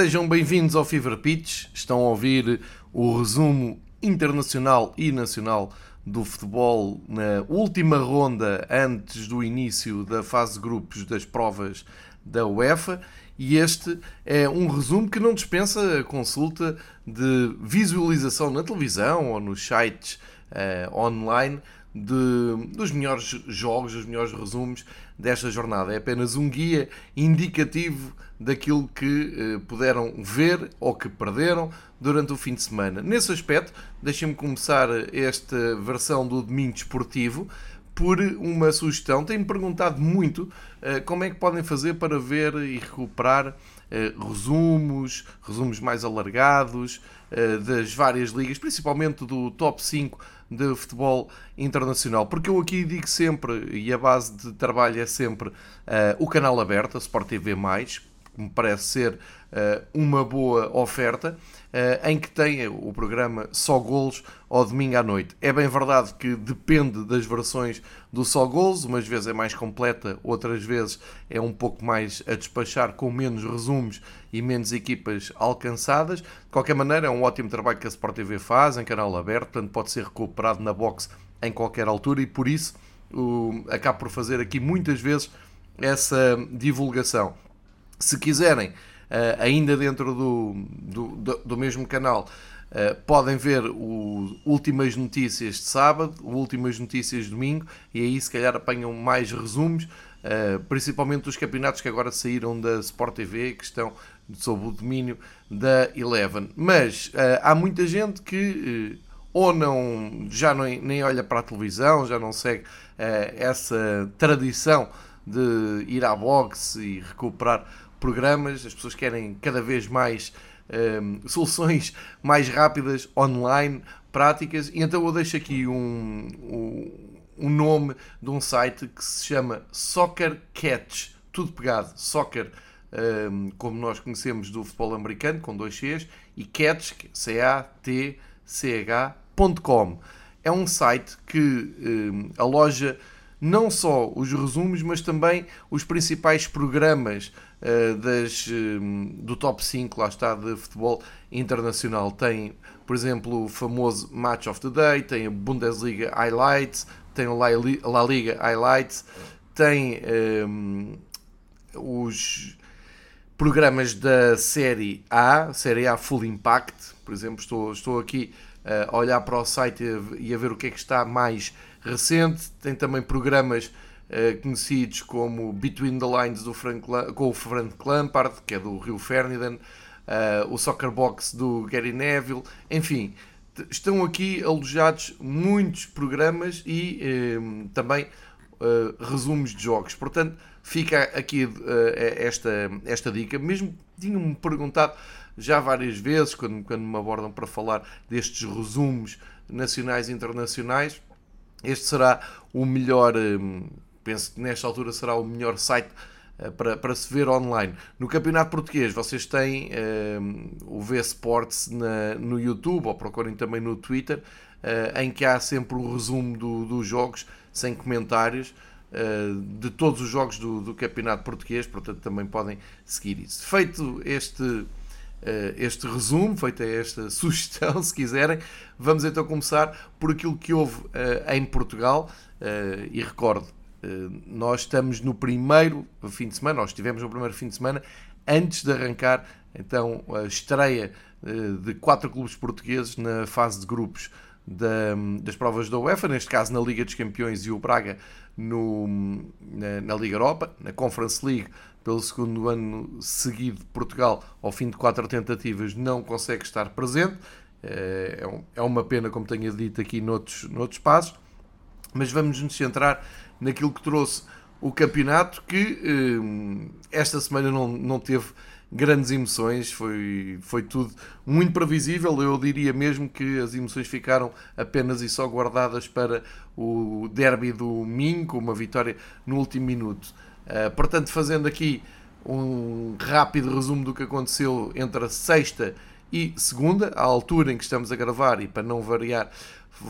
Sejam bem-vindos ao Fever Pitch. Estão a ouvir o resumo internacional e nacional do futebol na última ronda antes do início da fase de grupos das provas da UEFA. E este é um resumo que não dispensa a consulta de visualização na televisão ou nos sites uh, online de, dos melhores jogos, dos melhores resumos desta jornada. É apenas um guia indicativo daquilo que eh, puderam ver ou que perderam durante o fim de semana. Nesse aspecto, deixem-me começar esta versão do Domingo Desportivo por uma sugestão. Têm-me perguntado muito eh, como é que podem fazer para ver e recuperar eh, resumos, resumos mais alargados eh, das várias ligas, principalmente do top 5 de futebol internacional. Porque eu aqui digo sempre, e a base de trabalho é sempre uh, o canal aberto, a Sport TV, que me parece ser uh, uma boa oferta. Uh, em que tem o programa Só Golos ao domingo à noite. É bem verdade que depende das versões do Só Golos, umas vezes é mais completa, outras vezes é um pouco mais a despachar com menos resumos e menos equipas alcançadas. De qualquer maneira, é um ótimo trabalho que a Sport TV faz em canal aberto, portanto pode ser recuperado na box em qualquer altura e por isso o, acabo por fazer aqui muitas vezes essa divulgação. Se quiserem eh, ainda dentro do, do, do mesmo canal. Uh, podem ver o Últimas Notícias de sábado, o Últimas Notícias de domingo, e aí se calhar apanham mais resumos, uh, principalmente dos campeonatos que agora saíram da Sport TV, que estão sob o domínio da Eleven. Mas uh, há muita gente que ou não já não, nem olha para a televisão, já não segue essa tradição de ir à boxe e recuperar programas, as pessoas querem cada vez mais um, soluções mais rápidas, online, práticas, e então eu deixo aqui um, um, um nome de um site que se chama Soccer Catch, tudo pegado, soccer, um, como nós conhecemos do futebol americano, com dois Cs, e Catch, C-A-T-C-H.com. É um site que um, aloja não só os resumos, mas também os principais programas das, uh, do top 5, lá está, de futebol internacional. Tem, por exemplo, o famoso Match of the Day, tem a Bundesliga Highlights, tem o La Liga Highlights, tem um, eh, os programas da Série A, Série A Full Impact, por exemplo, estou, estou aqui a olhar para o site e a ver o que é que está mais recente, tem também programas conhecidos como Between the Lines do Frank, com o Frank Lampard, que é do Rio Ferdinand, uh, o Soccer Box do Gary Neville, enfim, estão aqui alojados muitos programas e uh, também resumos de jogos. Portanto, fica aqui esta, esta dica. Mesmo tinham-me perguntado já várias vezes, quando, quando me abordam para falar destes resumos nacionais e internacionais, este será o melhor, penso que nesta altura será o melhor site eh, para, para se ver online. No Campeonato Português, vocês têm um, o V Sports na, no YouTube, ou procurem também no Twitter, uh, em que há sempre o resumo do, dos jogos, sem comentários, uh, de todos os jogos do, do Campeonato Português, portanto também podem seguir isso. Feito este eh, este resumo, feita esta sugestão, se quiserem. Vamos então começar por aquilo que houve uh, em Portugal. Uh, e recordo, uh, nós estamos no primeiro fim de semana, nós estivemos no primeiro fim de semana, antes de arrancar então a estreia de quatro clubes portugueses na fase de grupos da, das provas da UEFA, neste caso na Liga dos Campeões e o Braga no, na, na Liga Europa, na Conference League pelo segundo ano seguido, Portugal, ao fim de quatro tentativas, não consegue estar presente. É, é, é uma pena, como tenho dito aqui noutros, noutros passos, mas vamos nos centrar naquilo que trouxe o campeonato, que hum, esta semana não, não teve grandes emoções, foi, foi tudo muito previsível. Eu diria mesmo que as emoções ficaram apenas e só guardadas para o derby do Minho, com uma vitória no último minuto. Eh, portanto, fazendo aqui um rápido resumo do que aconteceu entre a sexta e segunda, à altura em que estamos a gravar, e para não variar,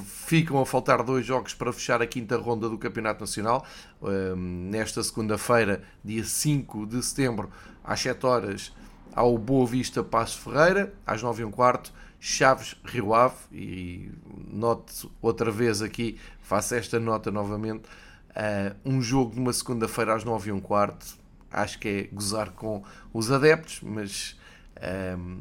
ficam a faltar dois jogos para fechar a quinta ronda do Campeonato Nacional. Ehm, nesta segunda-feira, dia 5 de setembro, às 7 horas, ao Boa Vista Passo Ferreira, às 9 h um quarto, Chaves Rio Ave, e note outra vez aqui, faço esta nota novamente, uh, um jogo de uma segunda-feira às 9 h um quarto, acho que é gozar com os adeptos, mas um,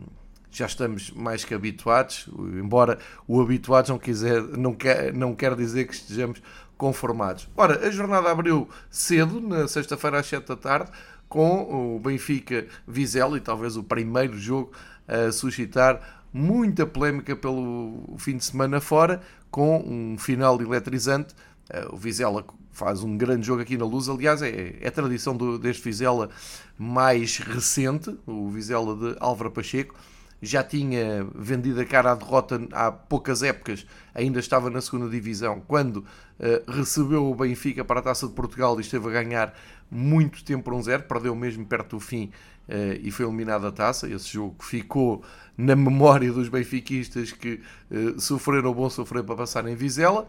já estamos mais que habituados, embora o habituados não, quiser, não, quer, não quer dizer que estejamos conformados. Ora, a jornada abriu cedo, na sexta-feira às 7 da tarde, com o Benfica Vizela e talvez o primeiro jogo a suscitar muita polémica pelo fim de semana fora, com um final eletrizante. Eh, o Vizela faz um grande jogo aqui na Luz. Aliás, é, é tradição do, deste Vizela mais recente, o Vizela de Álvaro Pacheco. Já tinha vendido a cara à derrota há poucas épocas, ainda estava na segunda divisão, quando uh, recebeu o Benfica para a Taça de Portugal e esteve a ganhar muito tempo por um zero, perdeu mesmo perto do fim uh, e foi eliminado a taça. Esse jogo ficou na memória dos benfiquistas que uh, sofreram o bom sofrer para passar em Vizela.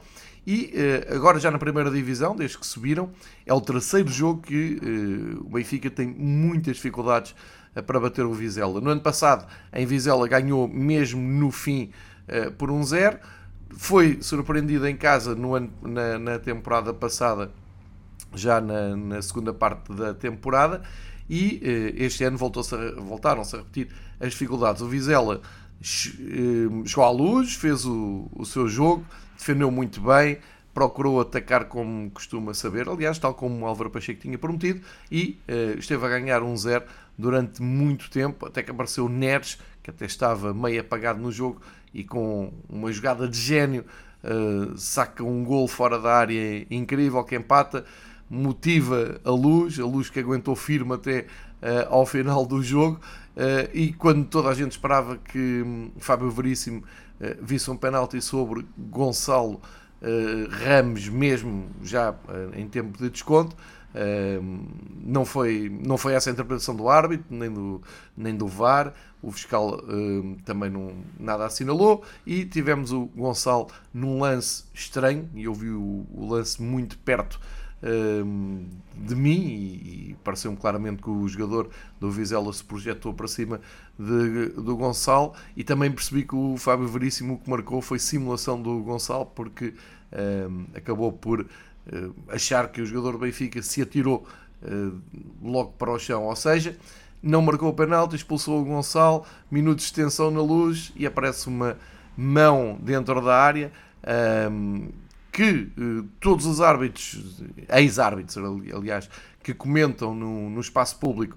E agora, já na primeira divisão, desde que subiram, é o terceiro jogo que o Benfica tem muitas dificuldades para bater o Vizela. No ano passado, em Vizela, ganhou mesmo no fim por um zero. Foi surpreendido em casa no ano, na, na temporada passada, já na, na, segunda parte da temporada. E este ano voltaram-se a repetir as dificuldades. O Vizela chegou à luz, fez o, o seu jogo defendeu muito bem, procurou atacar como costuma saber, aliás, tal como o Álvaro Pacheco tinha prometido, e uh, esteve a ganhar um zero durante muito tempo, até que apareceu o Neres, que até estava meio apagado no jogo, e com uma jogada de gênio uh, saca um gol fora da área incrível que empata, motiva a luz, a luz que aguentou firme até uh, ao final do jogo, e quando toda a gente esperava que um, Fábio Veríssimo visse um penalti sobre Gonçalo Ramos, mesmo já em tempo de desconto. Não, foi, não foi essa a interpretação do árbitro, nem do, nem do VAR. O fiscal também não, nada assinalou. E tivemos o Gonçalo num lance estranho, e eu vi o, o lance muito perto de mim e, pareceu-me claramente que o jogador do Vizela se projetou para cima de, do Gonçalo e também percebi que o Fábio Veríssimo que marcou foi simulação do Gonçalo porque acabou por uh, achar que o jogador do Benfica se atirou uh, logo para o chão, ou seja, não marcou o penalti, expulsou o Gonçalo, minutos de extensão na luz e aparece uma mão dentro da área um, que uh, todos os árbitros, ex-árbitros, aliás, que comentam no, no espaço público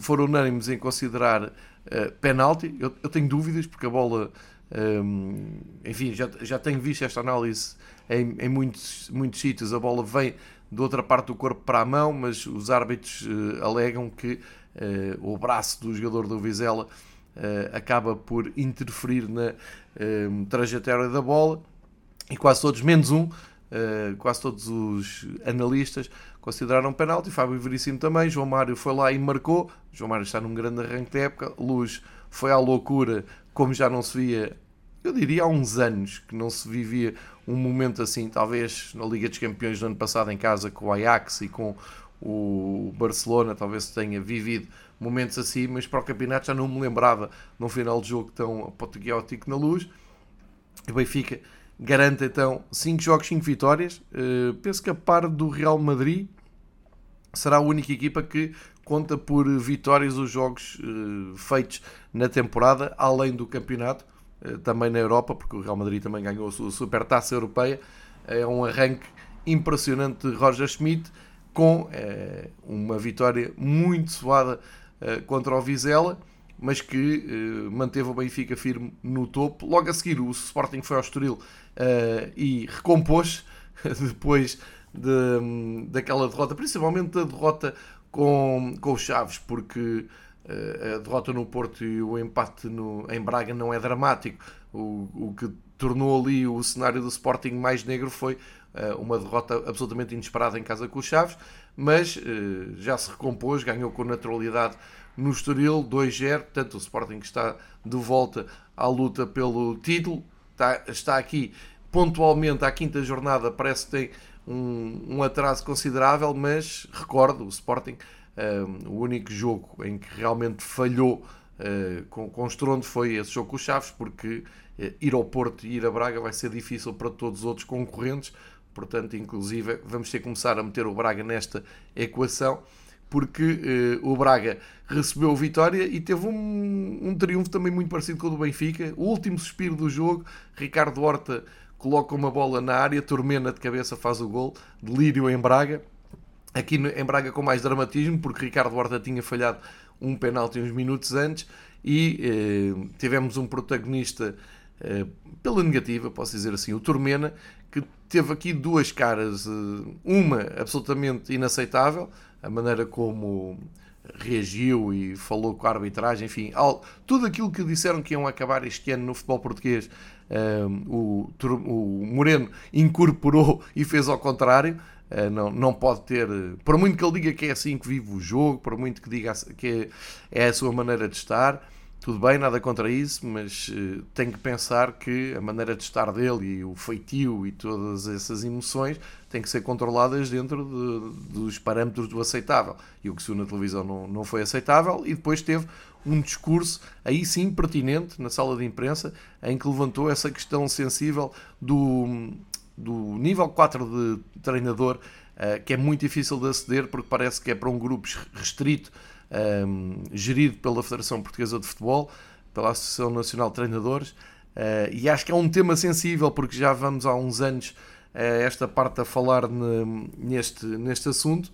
foram unânimes em considerar penalti. Eu, eu, tenho dúvidas porque a bola, um, enfim, já, já tenho visto esta análise em, em muitos, muitos sítios. A bola vem de outra parte do corpo para a mão, mas os árbitros uh, alegam que o braço do jogador do Vizela acaba por interferir na trajetória da bola e quase todos, menos um, uh, quase todos os analistas consideraram penalti. Fábio Veríssimo também. João Mário foi lá e marcou. João Mário está num grande arranque de época. Luz foi à loucura, como já não se via, eu diria há uns anos, que não se vivia um momento assim. Talvez na Liga dos Campeões do ano passado, em casa com o Ajax e com o Barcelona, talvez tenha vivido momentos assim, mas para o campeonato já não me lembrava num final de jogo tão apoteótico na luz. O Benfica garante então 5 jogos, 5 vitórias. Uh, penso que a par do Real Madrid será a única equipa que conta por vitórias os jogos uh, feitos na temporada, além do campeonato, também na Europa, porque o Real Madrid também ganhou a sua supertaça europeia. É um arranque impressionante de Roger Schmidt, com uma vitória muito suada contra o Vizela mas que uh, manteve o Benfica firme no topo. Logo a seguir, o Sporting foi ao Estoril e recompôs depois de, daquela derrota, principalmente da derrota com, com os Chaves, porque a derrota no Porto e o empate no, em Braga não é dramático. O, o que tornou ali o cenário do Sporting mais negro foi uma derrota absolutamente inesperada em casa com os Chaves, mas já se recompôs, ganhou com naturalidade no Estoril 2-0, portanto o Sporting está de volta à luta pelo título, está, está aqui pontualmente à quinta jornada, parece que tem um, um atraso considerável, mas recordo, o Sporting O único jogo em que realmente falhou uh, com, com estrondo foi esse jogo com os Chaves, porque uh, ir ao Porto e ir a Braga vai ser difícil para todos os outros concorrentes. Portanto, inclusive, vamos ter que começar a meter o Braga nesta equação, porque uh, o Braga recebeu o Vitória e teve um, um triunfo também muito parecido com o do Benfica. O último suspiro do jogo, Ricardo Horta coloca uma bola na área, Tormena de cabeça faz o gol, delírio em Braga aqui em Braga com mais dramatismo, porque Ricardo Horta tinha falhado um penalti uns minutos antes e eh, tivemos um protagonista eh, pela negativa, posso dizer assim, o Turmena, que teve aqui duas caras, eh, uma absolutamente inaceitável, a maneira como reagiu e falou com a arbitragem, enfim, tudo aquilo que disseram que iam acabar este ano no futebol português, eh, o, o Moreno incorporou e fez ao contrário. Eh, não, não pode ter, por muito que ele diga que é assim que vive o jogo, por muito que diga que é a sua maneira de estar, tudo bem, nada contra isso, mas uh, tem que pensar que a maneira de estar dele e o feitio e todas essas emoções têm que ser controladas dentro de, dos parâmetros do aceitável. E o que se viu na televisão não, não foi aceitável, e depois teve um discurso, aí sim pertinente, na sala de imprensa, em que levantou essa questão sensível do, do nível 4 de treinador, uh, que é muito difícil de aceder porque parece que é para um grupo restrito, ehm, gerido pela Federação Portuguesa de Futebol, pela Associação Nacional de Treinadores, uh, e acho que é um tema sensível porque já vamos há uns anos esta parte a falar ne, neste, neste assunto.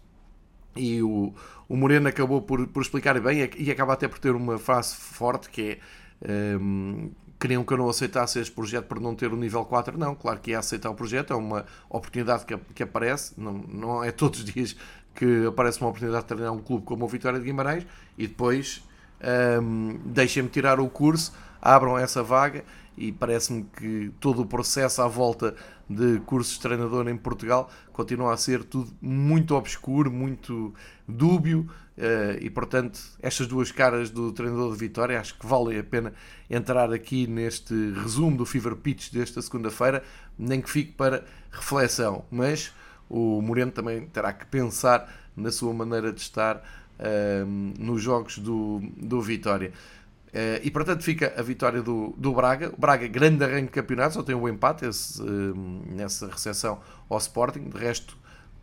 E o, o Moreno acabou por, por explicar bem e acaba até por ter uma frase forte que é um, ehm, queriam que eu não aceitasse este projeto por não ter o nível 4. Não, claro que é aceitar o projeto, é uma oportunidade que, que aparece, não, não é todos os dias que aparece uma oportunidade de treinar um clube como o Vitória de Guimarães. E depois um, deixem-me tirar o curso, abram essa vaga e parece-me que todo o processo à volta de cursos de treinador em Portugal continua a ser tudo muito obscuro, muito dúbio eh, e portanto estas duas caras do treinador de Vitória acho que vale a pena entrar aqui neste resumo do Fever Pitch desta segunda-feira, nem que fique para reflexão, mas o Moreno também terá que pensar na sua maneira de estar uh, nos jogos do, do Vitória. Uh, e portanto fica a vitória do, do Braga. O Braga, grande arranque de campeonato, só tem um empate esse, uh, nessa recepção ao Sporting. De resto,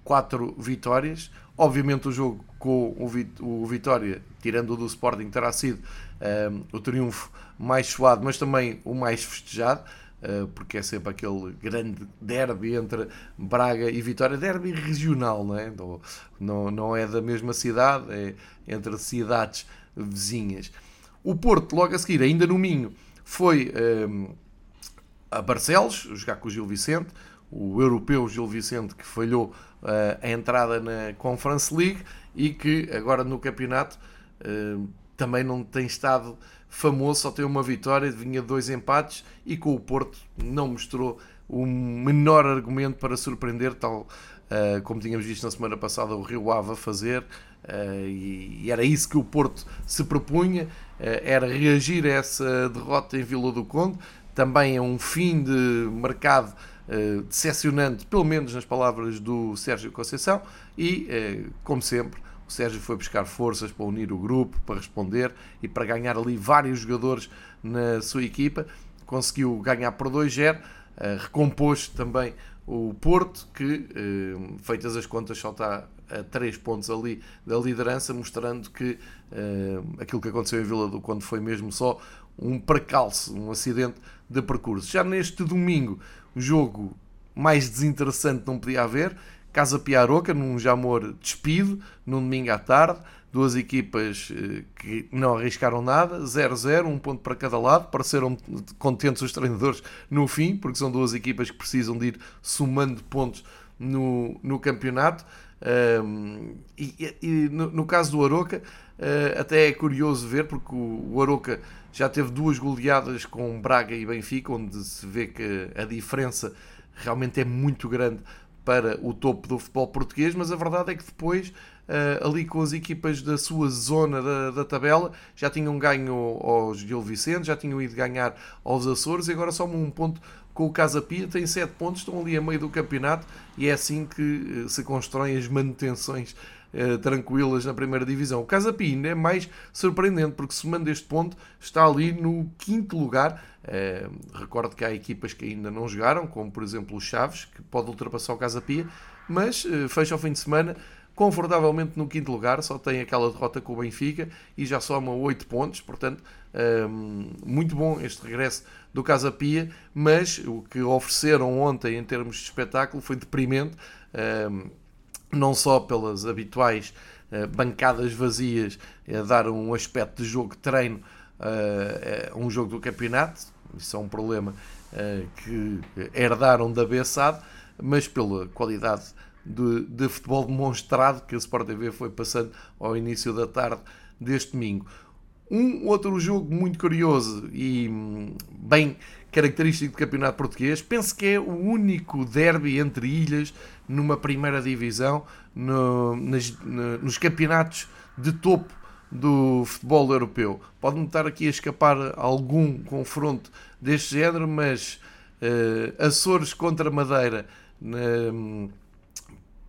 quatro vitórias. Obviamente, o jogo com o, Vit o Vitória, tirando o do Sporting, terá sido uh, o triunfo mais suado, mas também o mais festejado. porque é sempre aquele grande derby entre Braga e Vitória, derby regional, não é? Não, não é da mesma cidade, é entre cidades vizinhas. O Porto, logo a seguir, ainda no Minho, foi um, ehm, a Barcelos, jogar com o Gil Vicente, o europeu Gil Vicente que falhou uh, a entrada na Conference League e que agora no campeonato uh, também não tem estado famoso, só tem uma vitória, vinha dois empates e com o Porto não mostrou o menor argumento para surpreender, tal uh, como tínhamos visto na semana passada o Rio Ave a fazer, uh, e, e, era isso que o Porto se propunha, uh, era reagir a essa derrota em Vila do Conde, também é um fim de mercado decepcionante, pelo menos nas palavras do Sérgio Conceição, e, como sempre, o Sérgio foi buscar forças para unir o grupo, para responder e para ganhar ali vários jogadores na sua equipa. Conseguiu ganhar por 2-0, recompôs também o Porto, que, eh, feitas as contas, só está a 3 pontos ali da liderança, mostrando que eh, aquilo que aconteceu em Vila do Conde foi mesmo só um percalço, um acidente de percurso. Já neste domingo, jogo mais desinteressante não podia haver. Casa Piaroca, num Jamor despido, num domingo à tarde duas equipas eh, que não arriscaram nada, 0-0, um ponto para cada lado, pareceram contentes os treinadores no fim, porque são duas equipas que precisam de ir somando pontos no, no campeonato. Um, e, e no, no, caso do Aroca, uh, até é curioso ver, porque o, o Aroca já teve duas goleadas com Braga e Benfica, onde se vê que a diferença realmente é muito grande para o topo do futebol português, mas a verdade é que depois uh, ali com as equipas da sua zona da, da tabela. Já tinham ganho aos Gil Vicente, já tinham ido ganhar aos Açores e agora só um ponto com o Casa Pia. Tem 7 pontos, estão ali a meio do campeonato e é assim que uh, se constroem as manutenções Uh, tranquilas na primeira divisão. O Casa Pia ainda é mais surpreendente, porque se manda este ponto, está ali no quinto lugar. Uh, recordo que há equipas que ainda não jogaram, como por exemplo o Chaves, que pode ultrapassar o Casa Pia, mas uh, fecha o fim de semana confortavelmente no quinto lugar, só tem aquela derrota com o Benfica e já soma 8 pontos, portanto, um, muito bom este regresso do Casa Pia, mas o que ofereceram ontem em termos de espetáculo foi deprimente, um, não só pelas habituais uh, bancadas vazias a dar um aspecto de jogo de treino uh, a um jogo do campeonato, isso é um problema que herdaram da Bessade, mas pela qualidade de, de futebol demonstrado que a Sport TV foi passando ao início da tarde deste domingo. Um outro jogo muito curioso e hum, bem característico do campeonato português, penso que é o único derby entre ilhas numa primeira divisão, no, nas, no, nos campeonatos de topo do futebol europeu. Pode-me estar aqui a escapar algum confronto deste género, mas uh, Açores contra Madeira. Uh,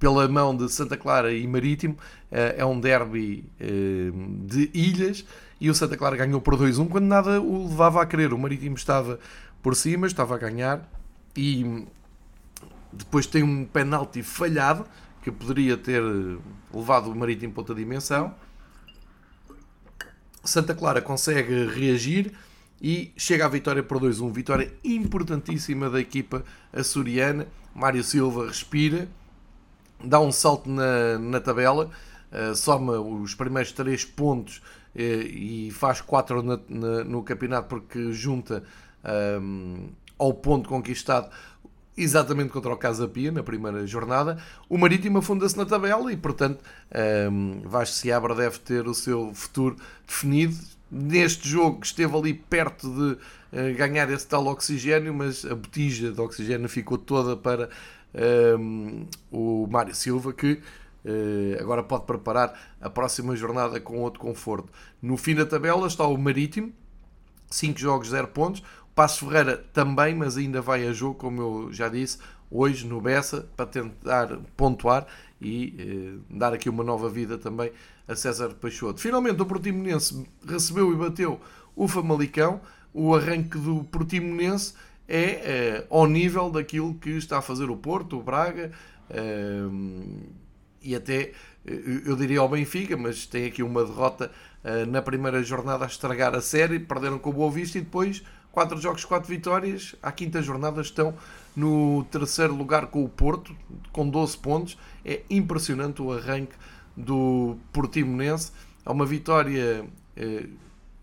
pela mão de Santa Clara e Marítimo. Eh, é um derby eh, de ilhas e o Santa Clara ganhou por 2-1 quando nada o levava a querer. O Marítimo estava por cima, estava a ganhar e depois tem um penalti falhado que poderia ter levado o Marítimo para outra dimensão. Santa Clara consegue reagir e chega à vitória por 2-1. Vitória importantíssima da equipa açoriana. Mário Silva respira dá um salto na, na tabela, uh, soma os primeiros 3 pontos e faz 4 na, na, no campeonato porque junta um, ehm, ao ponto conquistado exatamente contra o Casa Pia na primeira jornada. O Marítimo afunda-se na tabela e, portanto, um, ehm, Vasco Seabra deve ter o seu futuro definido. Neste jogo esteve ali perto de uh, ganhar esse tal oxigênio, mas a botija de oxigênio ficou toda para um, o Mário Silva, que agora pode preparar a próxima jornada com outro conforto. No fim da tabela está o Marítimo, 5 jogos, 0 pontos. O Passo Ferreira também, mas ainda vai a jogo, como eu já disse, hoje no Bessa, para tentar pontuar e uh, dar aqui uma nova vida também a César Peixoto. Finalmente o Portimonense recebeu e bateu o Famalicão. O arranque do Portimonense é, é ao nível daquilo que está a fazer o Porto, o Braga é, e até eh, eu diria ao Benfica, mas tem aqui uma derrota é, na primeira jornada a estragar a série, perderam com o Boa Vista e depois quatro jogos, quatro vitórias. À quinta jornada estão no terceiro lugar com o Porto, com 12 pontos. É impressionante o arranque do Portimonense. É uma vitória é,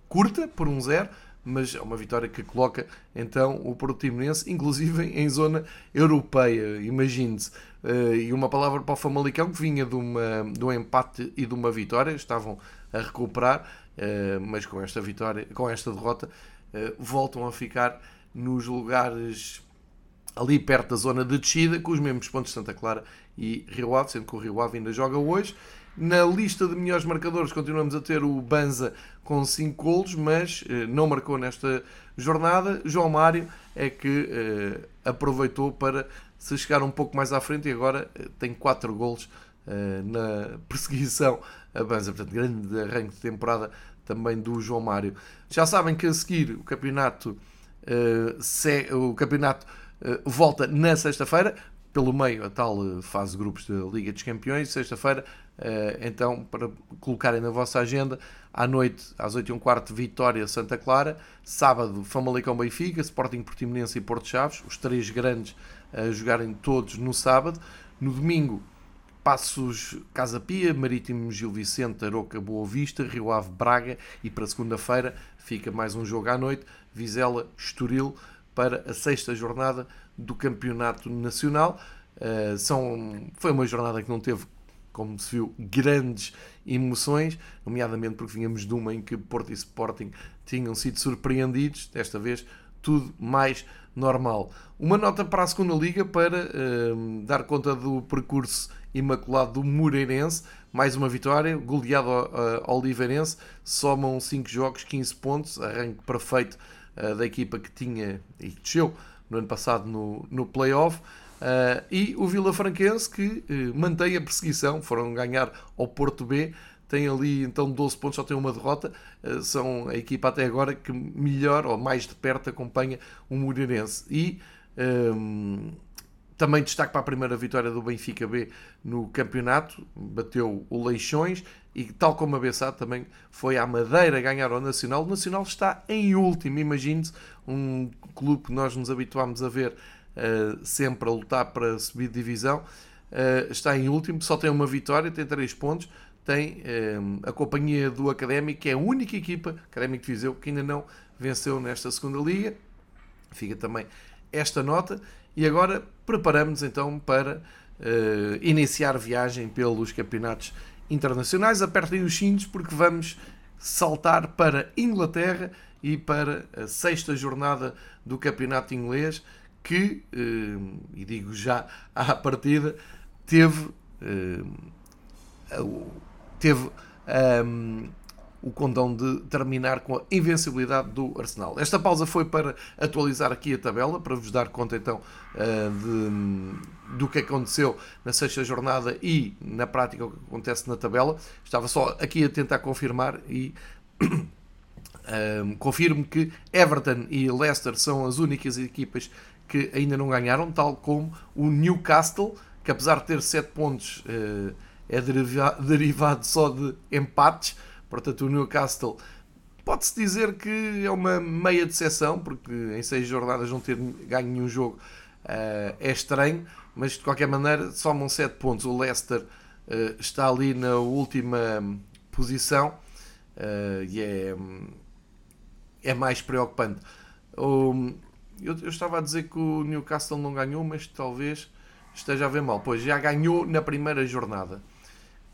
curta, por um zero, mas é uma vitória que coloca então o Portimonense, inclusive em zona europeia, imagine-se. Uh, e uma palavra para o Famalicão, que vinha de, uma, de um empate e de uma vitória, estavam a recuperar, uh, mas com esta vitória, com esta derrota, uh, voltam a ficar nos lugares ali perto da zona de descida, com os mesmos pontos de Santa Clara e Rio Ave, sendo que o Rio Ave ainda joga hoje. Na lista de melhores marcadores continuamos a ter o Banza com 5 golos, mas não marcou nesta jornada. João Mário é que aproveitou para se chegar um pouco mais à frente e agora eh, tem 4 golos eh, na perseguição a Banza. Portanto, grande arranque de temporada também do João Mário. Já sabem que a seguir o campeonato, eh, se, o campeonato eh, volta na sexta-feira pelo meio a tal fase de grupos da Liga dos Campeões, sexta-feira então, para colocarem na vossa agenda, à noite, às 8 h quarto, Vitória Santa Clara, sábado, Famalicão Benfica, Sporting Portimonense e Porto Chaves, os três grandes a jogarem todos no sábado. No domingo, Passos Casa Pia, Marítimo Gil Vicente, Aroca Boa Vista, Rio Ave Braga e para segunda-feira fica mais um jogo à noite, Vizela Estoril para a sexta jornada do Campeonato Nacional. Uh, são, foi uma jornada que não teve como se viu, grandes emoções, nomeadamente porque vínhamos de uma em que Porto e Sporting tinham sido surpreendidos, desta vez tudo mais normal. Uma nota para a segunda liga para uh, dar conta do percurso imaculado do Moreirense. Mais uma vitória, goleado ao Oliveirense, somam 5 jogos, 15 pontos, arranque perfeito da equipa que tinha e desceu no ano passado no, no playoff. Uh, e o Vila Franquense que uh, mantém a perseguição, foram ganhar ao Porto B, tem ali então 12 pontos, só tem uma derrota. Uh, são a equipa até agora que melhor ou mais de perto acompanha o Moreirense. E um, também destaque para a primeira vitória do Benfica B no campeonato, bateu o Leixões e, tal como a Bessade, também foi à Madeira ganhar ao Nacional. O Nacional está em último, imagine-se, um clube que nós nos habituámos a ver uh, sempre a lutar para subir divisão. Uh, está em último, só tem uma vitória, tem 3 pontos. Tem uh, a companhia do Académico, que é a única equipa, Académico de Viseu, que ainda não venceu nesta segunda liga. Fica também esta nota. E agora preparamos então para iniciar viagem pelos campeonatos internacionais. Apertem os cintos porque vamos saltar para Inglaterra e para a sexta jornada do campeonato inglês que, eh, e digo já à partida, teve, eh, teve um, o condão de terminar com a invencibilidade do Arsenal. Esta pausa foi para atualizar aqui a tabela, para vos dar conta então eh, de, do que aconteceu na sexta jornada e na prática o que acontece na tabela. Estava só aqui a tentar confirmar e um, confirmo que Everton e Leicester são as únicas equipas que ainda não ganharam, tal como o Newcastle, que apesar de ter 7 pontos, eh, é derivado só de empates. Portanto, o Newcastle pode-se dizer que é uma meia decepção, porque em 6 jornadas não ter ganho nenhum jogo eh, é estranho, mas de qualquer maneira somam 7 pontos. O Leicester eh, está ali na última posição e é, é mais preocupante. Eu, eu, estava a dizer que o Newcastle não ganhou, mas talvez esteja a ver mal. Pois já ganhou na primeira jornada.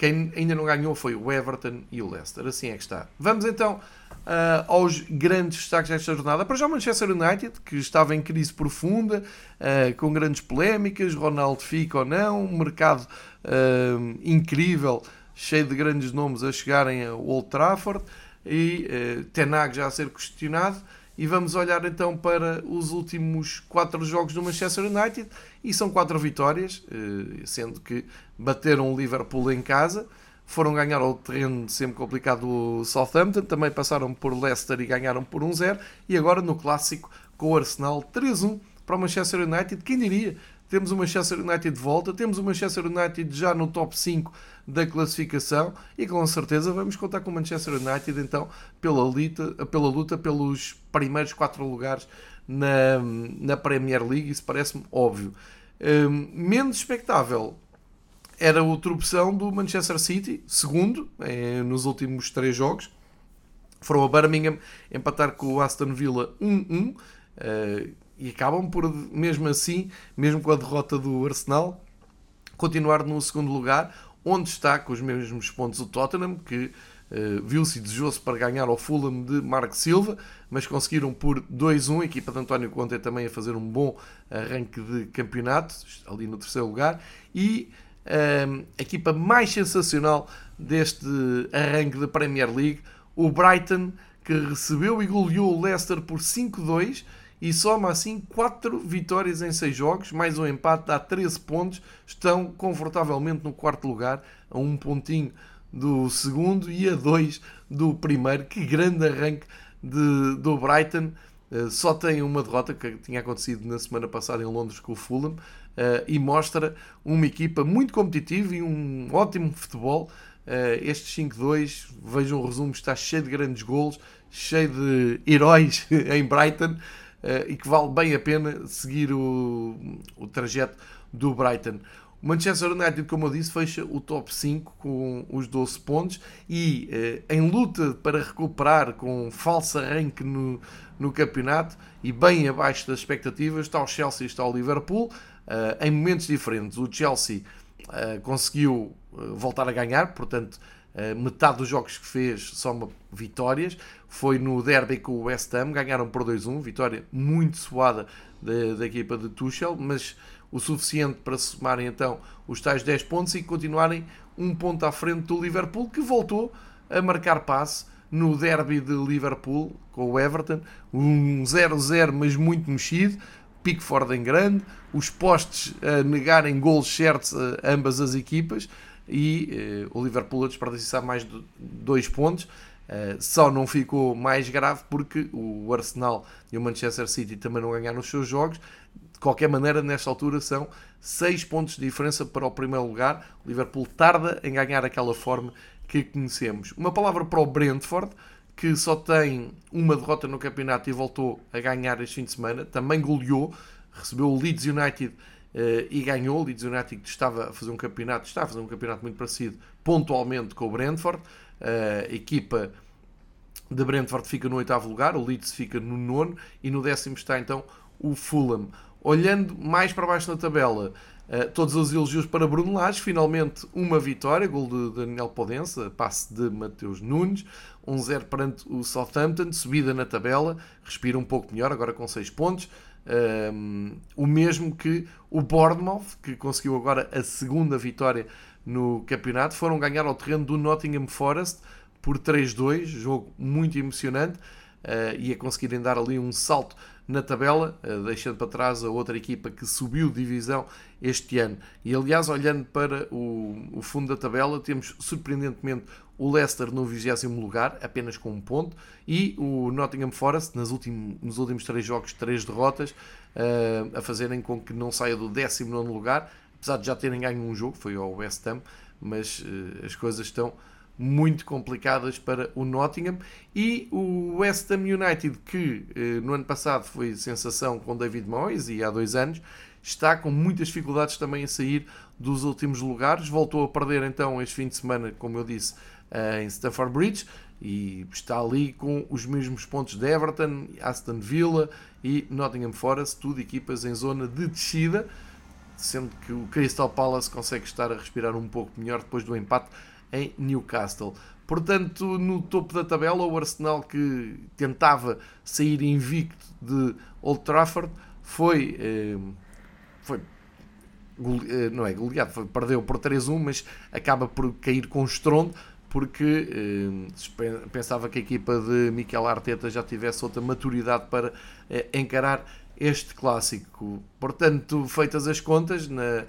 Quem ainda não ganhou foi o Everton e o Leicester. Assim é que está. Vamos então uh, aos grandes destaques desta jornada. Para já o Manchester United, que estava em crise profunda, uh, com grandes polémicas. Ronaldo fica ou não. Um mercado uh, incrível, cheio de grandes nomes a chegarem ao Old Trafford. E Tenag já a ser questionado e vamos olhar então para os últimos quatro jogos do Manchester United e são quatro vitórias, eh, sendo que bateram o Liverpool em casa, foram ganhar ao terreno sempre complicado o Southampton, também passaram por Leicester e ganharam por 1-0 e agora no clássico com o Arsenal 3-1 para o Manchester United, quem diria? Temos o Manchester United de volta, temos o Manchester United já no top 5 da classificação e com certeza vamos contar com o Manchester United então pela luta, pela luta pelos primeiros quatro lugares na, na Premier League, isso parece-me óbvio. Um, menos expectável era o tropeção do Manchester City, segundo, eh, nos últimos três jogos. Foram a Birmingham empatar com o Aston Villa 1-1. Uh, e acabam por, mesmo assim, mesmo com a derrota do Arsenal, continuar no segundo lugar, onde está com os mesmos pontos o Tottenham, que viu-se desejoso para ganhar ao Fulham de Marco Silva, mas conseguiram por 2-1. A equipa de António Conte também a fazer um bom arranque de campeonato, ali no terceiro lugar. E uh, a equipa mais sensacional deste arranque da Premier League, o Brighton, que recebeu e goleou o Leicester por 5-2 e soma assim 4 vitórias em 6 jogos, mais um empate, dá 13 pontos, estão confortavelmente no quarto lugar, a um pontinho do segundo e a 2 do primeiro. Que grande arranque de, do Brighton! Uh, só tem uma derrota que tinha acontecido na semana passada em Londres com o Fulham uh, e mostra uma equipa muito competitiva e um ótimo futebol. Uh, estes 5-2, vejam o resumo, está cheio de grandes golos, cheio de heróis em Brighton. Eh, e que vale bem a pena seguir o, o trajeto do Brighton. Manchester United, como eu disse, fecha o top 5 com os 12 pontos e eh, em luta para recuperar com falso arranque no, no campeonato e bem abaixo das expectativas está o Chelsea e está o Liverpool eh, em momentos diferentes. O Chelsea conseguiu voltar a ganhar, portanto eh, metade dos jogos que fez soma vitórias. Foi no derby com o West Ham, ganharam por 2-1, vitória muito suada da, da equipa de Tuchel, mas o suficiente para somarem então os tais 10 pontos e continuarem um ponto à frente do Liverpool, que voltou a marcar passe no derby de Liverpool com o Everton, um 0-0 mas muito mexido, Pickford em grande, os postes a negarem gols certos a ambas as equipas e eh, o Liverpool a desperdiçar mais de dois pontos. Uh, só não ficou mais grave porque o Arsenal e o Manchester City também não ganharam os seus jogos. Qualquer maneira, nesta altura são 6 pontos de diferença para o primeiro lugar. O Liverpool tarda em ganhar aquela forma que conhecemos. Uma palavra para o Brentford, que só tem uma derrota no campeonato e voltou a ganhar este fim de semana. Também goleou, recebeu o Leeds United uh, e ganhou. O Leeds United estava a fazer um campeonato, está a fazer um campeonato muito parecido pontualmente com o Brentford. Uh, a equipa de Brentford fica no oitavo lugar, o Leeds fica no nono e no décimo está então o Fulham. Olhando mais para baixo na tabela, uh, todos os elogios para Bruno Lage, finalmente uma vitória, gol de Daniel Podença, passe de Mateus Nunes, 1-0 perante o Southampton, subida na tabela, respira um pouco melhor, agora com 6 pontos. Um, o mesmo que o Bournemouth, que conseguiu agora a segunda vitória no campeonato, foram ganhar ao terreno do Nottingham Forest por 3-2, jogo muito emocionante, uh, e a conseguirem dar ali um salto na tabela, uh, deixando para trás a outra equipa que subiu divisão este ano. E aliás, olhando para o, o fundo da tabela, temos surpreendentemente o Leicester no 20 lugar, apenas com um ponto, e o Nottingham Forest nas últimos, nos últimos três jogos, três derrotas, uh, a fazerem com que não saia do 19 lugar, apesar de já terem ganho um jogo, foi ao West Ham, mas uh, as coisas estão muito complicadas para o Nottingham. E o West Ham United que uh, no ano passado foi sensação com David Moyes e há dois anos está com muitas dificuldades também a sair dos últimos lugares. Voltou a perder então este fim de semana como eu disse uh, em Stamford Bridge e está ali com os mesmos pontos de Everton, Aston Villa e Nottingham Forest, tudo equipas em zona de descida sendo que o Crystal Palace consegue estar a respirar um pouco melhor depois do empate em Newcastle. Portanto, no topo da tabela, o Arsenal que tentava sair invicto de Old Trafford foi, eh, foi eh, não é goleado, foi, perdeu por 3-1, mas acaba por cair com estrondo porque eh, pensava que a equipa de Mikel Arteta já tivesse outra maturidade para encarar este clássico. Portanto, feitas as contas, na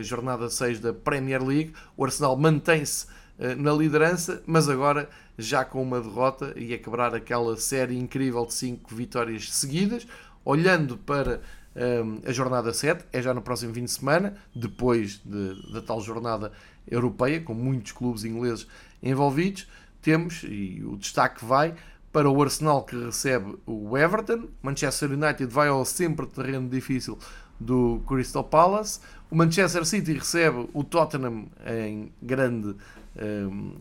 jornada 6 da Premier League, o Arsenal mantém-se eh, na liderança, mas agora já com uma derrota e a quebrar aquela série incrível de 5 vitórias seguidas. Olhando para um, ehm, a jornada 7, é já no próximo fim de semana, depois de, da tal jornada europeia, com muitos clubes ingleses envolvidos. Temos, e o destaque vai para o Arsenal que recebe o Everton, Manchester United vai ao sempre terreno difícil do Crystal Palace, o Manchester City recebe o Tottenham em grande,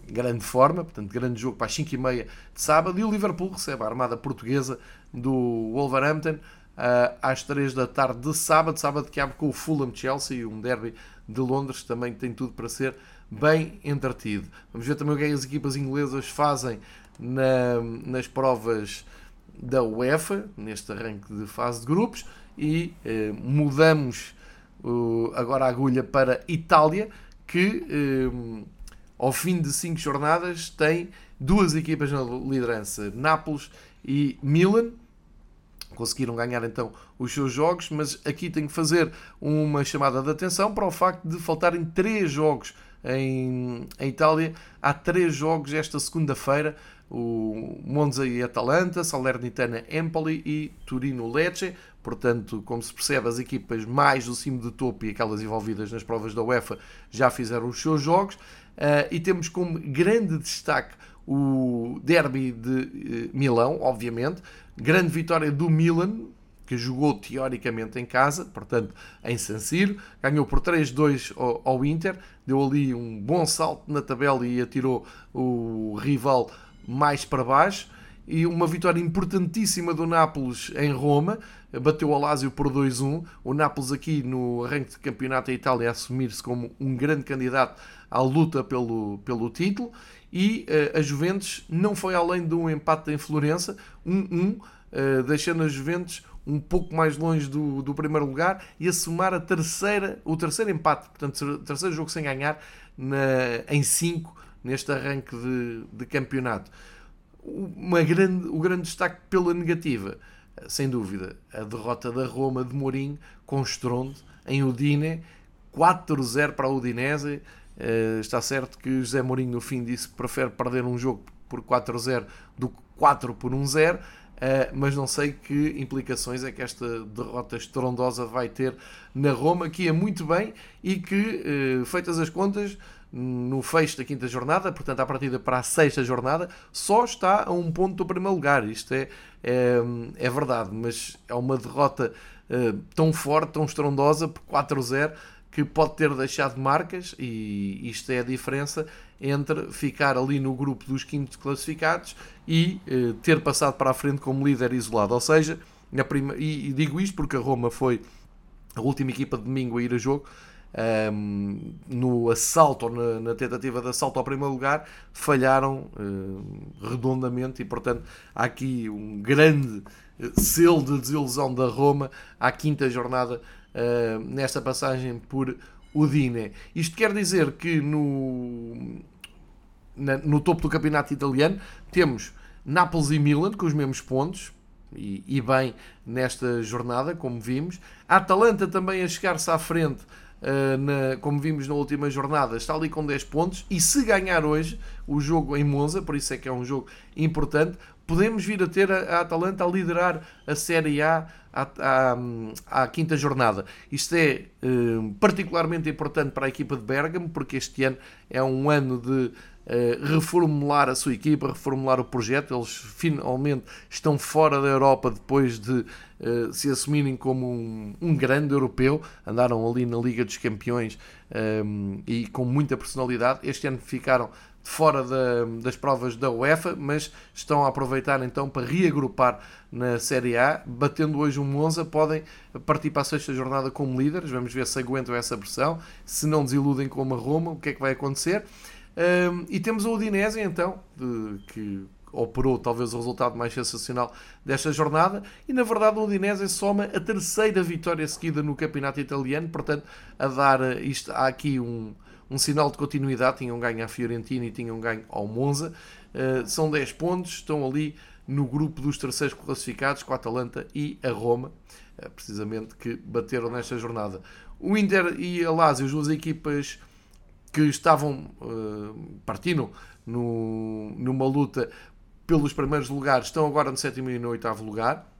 grande forma, portanto, grande jogo para as 5h30 de sábado. E o Liverpool recebe a armada portuguesa do Wolverhampton uh, às 3 da tarde de sábado. Sábado que abre com o Fulham Chelsea, um derby de Londres, também tem tudo para ser bem entretido. Vamos ver também o que é as equipas inglesas fazem na, nas provas da UEFA, neste arranque de fase de grupos, e eh, mudamos agora a agulha para Itália, que eh, ao fim de cinco jornadas tem duas equipas na liderança, Nápoles e Milan. Conseguiram ganhar então os seus jogos, mas aqui tenho que fazer uma chamada de atenção para o facto de faltarem três jogos em, em Itália. Há três jogos esta segunda-feira: o Monza e Atalanta, Salernitana Empoli e Turino Lecce. Portanto, como se percebe, as equipas mais do cimo de topo e aquelas envolvidas nas provas da UEFA já fizeram os seus jogos. Uh, e temos como grande destaque o derby de uh, Milão, obviamente. Grande vitória do Milan, que jogou teoricamente em casa, portanto em San Siro, ganhou por 3-2 ao, ao, Inter, deu ali um bom salto na tabela e atirou o rival mais para baixo. E uma vitória importantíssima do Nápoles em Roma, bateu o Lazio por 2-1. O Nápoles aqui no arranque de campeonato da Itália assumir-se como um grande candidato à luta pelo, pelo título e uh, a Juventus não foi além de um empate em Florença, 1-1, uh, deixando a Juventus um pouco mais longe do, do primeiro lugar e a somar a terceira, o terceiro empate, portanto, o terceiro jogo sem ganhar na, em 5 neste arranque de, de campeonato. Uma grande, o grande destaque pela negativa, sem dúvida, a derrota da Roma de Mourinho com estrondo em Udine, 4-0 para a Udinese. Uh, está certo que José Mourinho no fim disse que prefere perder um jogo por 4-0 do que 4 por 1-0. Uh, mas não sei que implicações é que esta derrota estrondosa vai ter na Roma, que ia muito bem e que, uh, feitas as contas, no fecho da quinta jornada, portanto, à partida para a sexta jornada, só está a um ponto do primeiro lugar. Isto é, é, é verdade, mas é uma derrota uh, tão forte, tão estrondosa, por 4-0, que pode ter deixado marcas, e isto é a diferença entre ficar ali no grupo dos quintos classificados e uh, ter passado para a frente como líder isolado. Ou seja, na prima, e, e digo isto porque a Roma foi a última equipa de domingo a ir a jogo, um, no assalto ou na, na, tentativa de assalto ao primeiro lugar, falharam redondamente e, portanto, há aqui um grande eh, selo de desilusão da Roma à quinta jornada uh, nesta passagem por Udine. Isto quer dizer que no, na, no topo do campeonato italiano temos Nápoles e Milan com os mesmos pontos, e, e, bem nesta jornada, como vimos. A Atalanta também a chegar-se à frente na, como vimos na última jornada, está ali com 10 pontos. E se ganhar hoje o jogo em Monza, por isso é que é um jogo importante, podemos vir a ter a, a Atalanta a liderar a Série A à, quinta jornada. Isto é uh, particularmente importante para a equipa de Bergamo, porque este ano é um ano de reformular a sua equipa, reformular o projeto. Eles finalmente estão fora da Europa depois de uh, se assumirem como um, um, grande europeu. Andaram ali na Liga dos Campeões um, e com muita personalidade. Este ano ficaram fora da, das provas da UEFA, mas estão a aproveitar então para reagrupar na Série A, batendo hoje um Monza, podem partir para a sexta jornada como líderes, vamos ver se aguentam essa pressão, se não desiludem como a Roma, o que é que vai acontecer. Um, e temos a Udinese então, de, que operou talvez o resultado mais sensacional desta jornada. E na verdade o Udinese soma a terceira vitória seguida no campeonato italiano, portanto a dar isto há aqui um, um sinal de continuidade, tinham ganho a Fiorentina e tinham ganho ao Monza, uh, são 10 pontos, estão ali no grupo dos terceiros classificados com a Atalanta e a Roma, uh, precisamente que bateram nesta jornada. O Inter e a Lazio, as duas equipas que estavam uh, partindo no, numa luta pelos primeiros lugares, estão agora no sétimo e no oitavo lugar.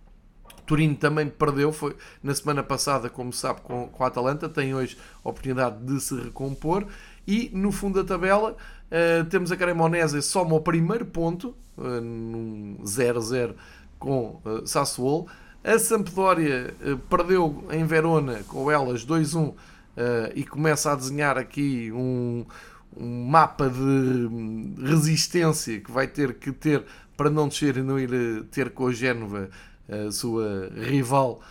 Turino também perdeu, foi na semana passada, como sabe, com, com a Atalanta, tem hoje a oportunidade de se recompor. E no fundo da tabela uh, temos a Cremonese soma o primeiro ponto, uh, num 0-0 com uh, Sassuolo. A Sampdoria uh, perdeu em Verona com elas 2-1 uh, e começa a desenhar aqui um, um mapa de resistência que vai ter que ter para não descer e não ir eh, ter com a Génova, a sua rival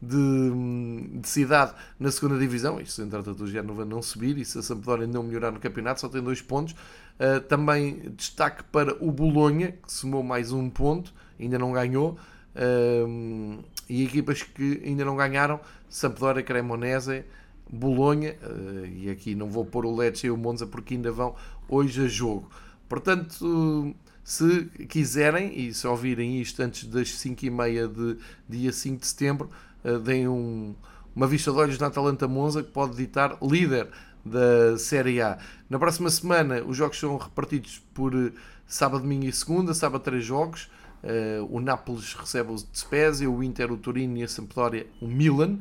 de, de, cidade na segunda divisão. Isto trata do Génova não subir e se a Sampdoria não melhorar no campeonato, só tem dois pontos. Uh, também destaque para o Bolonha, que somou mais um ponto, ainda não ganhou. Uh, e equipas que ainda não ganharam, Sampdoria, Cremonese, Bolonha, uh, e aqui não vou pôr o Lecce e o Monza porque ainda vão hoje a jogo. Portanto, se quiserem e se ouvirem isto antes das 5h30 de dia 5 de setembro, uh, deem um, uma vista de olhos na Atalanta Monza que pode ditar líder da Série A. Na próxima semana os jogos são repartidos por eh, sábado, domingo e segunda, sábado três jogos. O Nápoles recebe o Spezia, o Inter, o Torino e a Sampdoria, o Milan.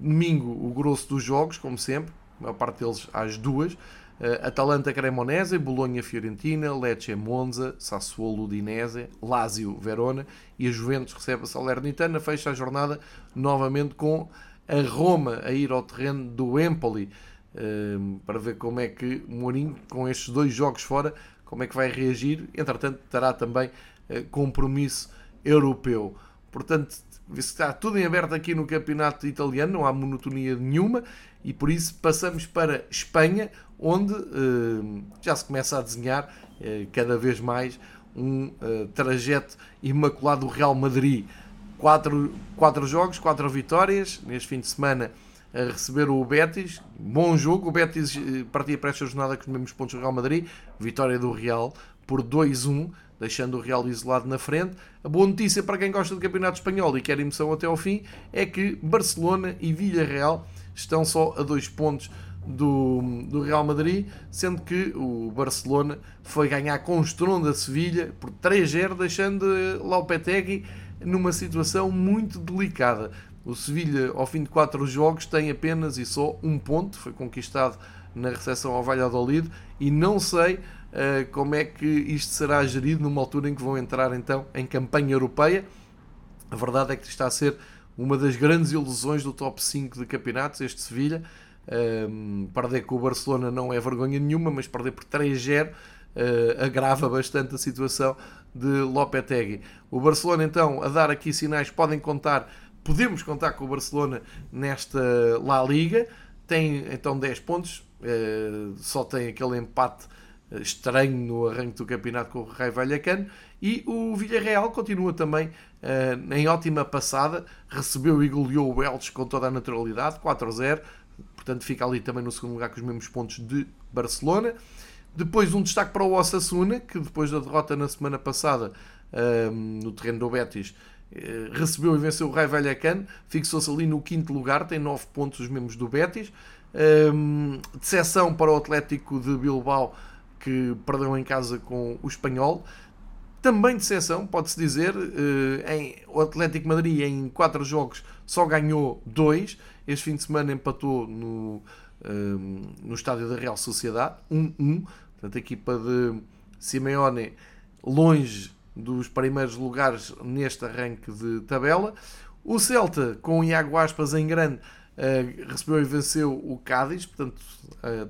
Domingo, o grosso dos jogos, como sempre, a maior parte deles às duas. Uh, Atalanta Cremonese, Bolonha Fiorentina, Lecce Monza, Sassuolo Udinese, Lazio Verona e a Juventus recebe a Salernitana. Fecha a jornada novamente com a Roma a ir ao terreno do Empoli uh, para ver como é que Mourinho, com estes dois jogos fora, como é que vai reagir. Entretanto, terá também uh, compromisso europeu. Portanto, está tudo em aberto aqui no campeonato italiano, não há monotonia nenhuma e por isso passamos para Espanha, onde uh, já se começa a desenhar uh, cada vez mais um uh, trajeto imaculado do Real Madrid. quatro, quatro jogos, quatro vitórias. Neste fim de semana a receber o Betis. Bom jogo. O Betis eh, partia para esta jornada com os mesmos pontos do Real Madrid. Vitória do Real por 2-1, deixando o Real isolado na frente. A boa notícia para quem gosta do Campeonato Espanhol e quer emoção até ao fim é que Barcelona e Villarreal estão só a dois pontos do, do Real Madrid, sendo que o Barcelona foi ganhar com estrondo a Sevilha por 3-0, deixando Lopetegui numa situação muito delicada. O Sevilha, ao fim de quatro jogos, tem apenas e só um ponto, foi conquistado na recepção ao Valladolid, e não sei uh, como é que isto será gerido numa altura em que vão entrar então em campanha europeia. A verdade é que está a ser uma das grandes ilusões do top 5 de campeonatos, este Sevilha. Um, perder com o Barcelona não é vergonha nenhuma, mas perder por 3-0 uh, eh, agrava bastante a situação de Lopetegui. O Barcelona, então, a dar aqui sinais, podem contar, podemos contar com o Barcelona nesta La Liga. Tem então 10 pontos, uh, só tem aquele empate estranho no arranque do campeonato com o Raio Vallecano e o Villarreal continua também uh, em ótima passada, recebeu e goleou o Elche com toda a naturalidade, 4-0, portanto fica ali também no segundo lugar com os mesmos pontos de Barcelona. Depois um destaque para o Osasuna, que depois da derrota na semana passada um, no terreno do Betis, eh, recebeu e venceu o Raio Vallecano, fixou-se ali no quinto lugar, tem 9 pontos os mesmos do Betis. Um, decepção para o Atlético de Bilbao, que perdeu em casa com o Espanhol. Também de exceção, pode-se dizer, eh, em, o Atlético Madrid em 4 jogos só ganhou 2. Este fim de semana empatou no, um, no estádio da Real Sociedade, 1-1. Portanto, a equipa de Simeone longe dos primeiros lugares neste arranque de tabela. O Celta, com o Iago Aspas em grande, uh, recebeu e venceu o Cádiz, portanto,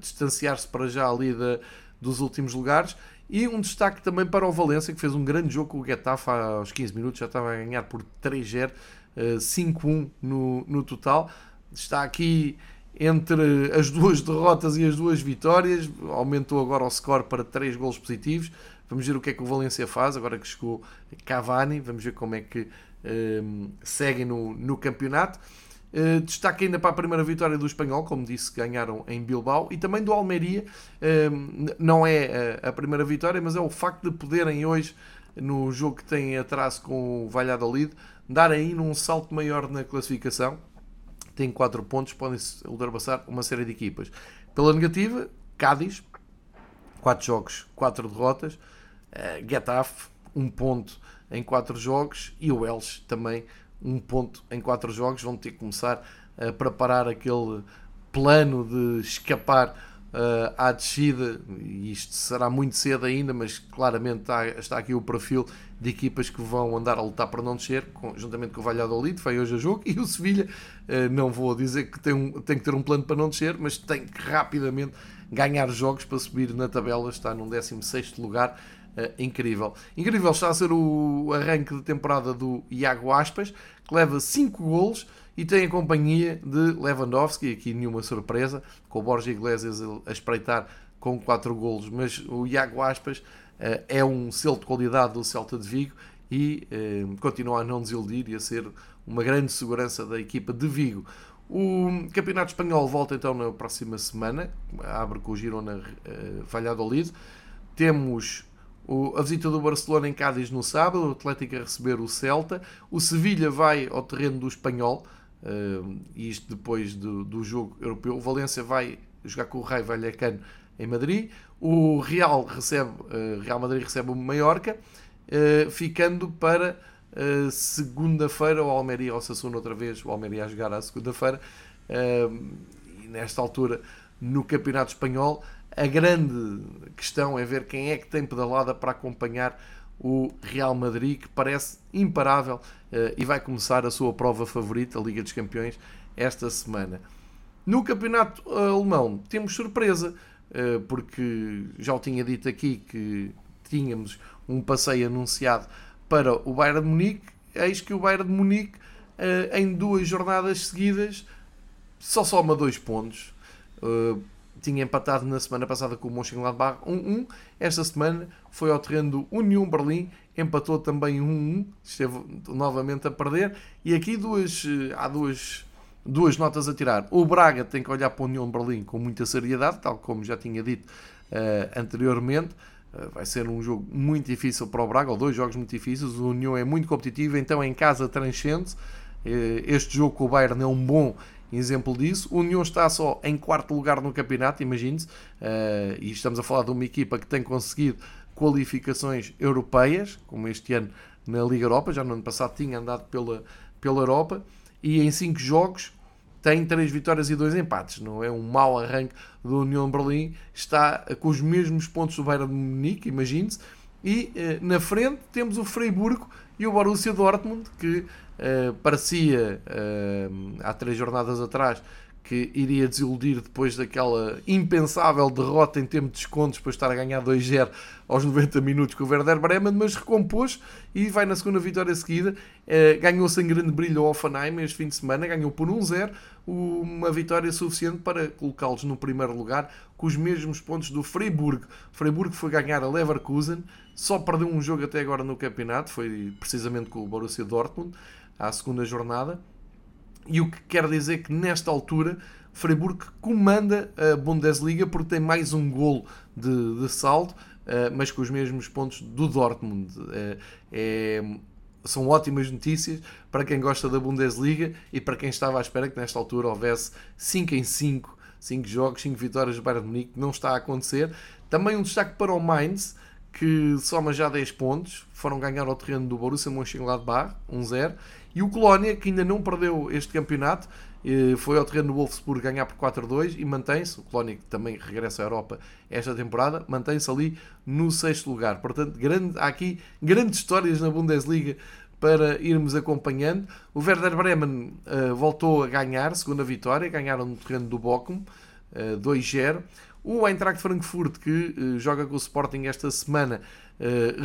distanciar-se para já ali da, dos últimos lugares. E um destaque também para o Valência, que fez um grande jogo com o Getafe aos 15 minutos, já estava a ganhar por 3-0, uh, 5-1 no, no total. Está aqui entre as duas derrotas e as duas vitórias, aumentou agora o score para 3 golos positivos. Vamos ver o que é que o Valência faz, agora que chegou Cavani, vamos ver como é que um, ehm, seguem no, no campeonato. Uh, destaque ainda para a primeira vitória do Espanhol, como disse, ganharam em Bilbao, e também do Almeria. Uh, não é a, a, primeira vitória, mas é o facto de poderem hoje, no jogo que têm atraso com o Valladolid, dar aí num salto maior na classificação têm 4 pontos, podem ultrapassar uma série de equipas. Pela negativa, Cádiz, 4 jogos, 4 derrotas. Uh, Getafe, 1 um ponto em 4 jogos. E o Elche também, 1 um ponto em 4 jogos. Vão ter que começar a preparar aquele plano de escapar uh, à descida, e isto será muito cedo ainda, mas claramente está, está aqui o perfil de equipas que vão andar a lutar para não descer, com, juntamente com o Valladolid, foi hoje a jogo, e o Sevilha, uh, não vou dizer que tem, um, tem que ter um plano para não descer, mas tem que rapidamente ganhar jogos para subir na tabela, está num 16 lugar, Uh, incrível. Incrível está a ser o arranque de temporada do Iago Aspas, que leva 5 golos e tem a companhia de Lewandowski, aqui nenhuma surpresa, com o Borja Iglesias a espreitar com 4 golos, mas o Iago Aspas uh, é um selo de qualidade do Celta de Vigo e uh, continua a não desiludir e a ser uma grande segurança da equipa de Vigo. O Campeonato Espanhol volta então na próxima semana, abre com o Girona uh, Valladolid. Temos o, a visita do Barcelona em Cádiz no sábado, o Atlético a receber o Celta. O Sevilha vai ao terreno do Espanhol, Uh, isto depois do, do jogo europeu. O Valência vai jogar com o Raio Vallecano em Madrid. O Real recebe, uh, Real Madrid recebe o Mallorca, uh, ficando para uh, segunda-feira o Almeria ao Sassuna outra vez, o Almeria a jogar à segunda-feira. e nesta altura, no Campeonato Espanhol, a grande questão é ver quem é que tem pedalada para acompanhar o Real Madrid, que parece imparável uh, e vai começar a sua prova favorita, a Liga dos Campeões, esta semana. No campeonato alemão temos surpresa, uh, porque já o tinha dito aqui que tínhamos um passeio anunciado para o Bayern de Munique, eis que o Bayern de Munique, uh, em duas jornadas seguidas, só soma dois pontos tinha empatado na semana passada com o Mönchengladbach 1-1. Esta semana foi ao terreno do Union Berlim, empatou também 1-1, esteve novamente a perder. E aqui duas, há duas, duas notas a tirar. O Braga tem que olhar para o União de Berlim com muita seriedade, tal como já tinha dito uh, anteriormente. Uh, vai ser um jogo muito difícil para o Braga, ou dois jogos muito difíceis. O União é muito competitivo, então em casa transcende. Uh, este jogo com o Bayern é um bom exemplo disso. O União está só em quarto lugar no campeonato, imagine-se, uh, e estamos a falar de uma equipa que tem conseguido qualificações europeias, como este ano na Liga Europa, já no ano passado tinha andado pela, pela Europa, e em 5 jogos tem 3 vitórias e 2 empates. Não é um mau arranque do União Berlim, está com os mesmos pontos do Bayern de Munique, imagine-se, e uh, na frente temos o Freiburgo e o Borussia Dortmund, que uh, parecia uh, há três jornadas atrás que iria desiludir depois daquela impensável derrota em tempo de descontos para estar a ganhar 2-0 aos 90 minutos com o Werder Bremen, mas recompôs e vai na segunda vitória seguida. Uh, ganhou sem grande brilho o Offenheim este fim de semana, ganhou por 1-0, uma vitória suficiente para colocá-los no primeiro lugar com os mesmos pontos do Freiburg. Freiburg foi ganhar a Leverkusen, só perdeu um jogo até agora no campeonato, foi precisamente com o Borussia Dortmund à segunda jornada. E o que quer dizer que nesta altura Freiburg comanda a Bundesliga porque tem mais um gol de, de saldo, uh, mas com os mesmos pontos do Dortmund. É, são ótimas notícias para quem gosta da Bundesliga e para quem estava à espera que nesta altura houvesse 5 em 5, 5 jogos, 5 vitórias do Bayern de Munique, não está a acontecer. Também um destaque para o Mainz, que soma já 10 pontos, foram ganhar ao terreno do Borussia Mönchengladbach, 1-0, e o Colónia, que ainda não perdeu este campeonato, eh, foi ao terreno do Wolfsburg ganhar por 4-2 e mantém-se, o Colónia que também regressa à Europa esta temporada, mantém-se ali no sexto lugar. Portanto, grande, há aqui grandes histórias na Bundesliga para irmos acompanhando. O Werder Bremen uh, voltou a ganhar, segunda vitória, ganharam no terreno do Bochum, uh, 2-0. O Eintracht Frankfurt, que uh, joga com o Sporting esta semana,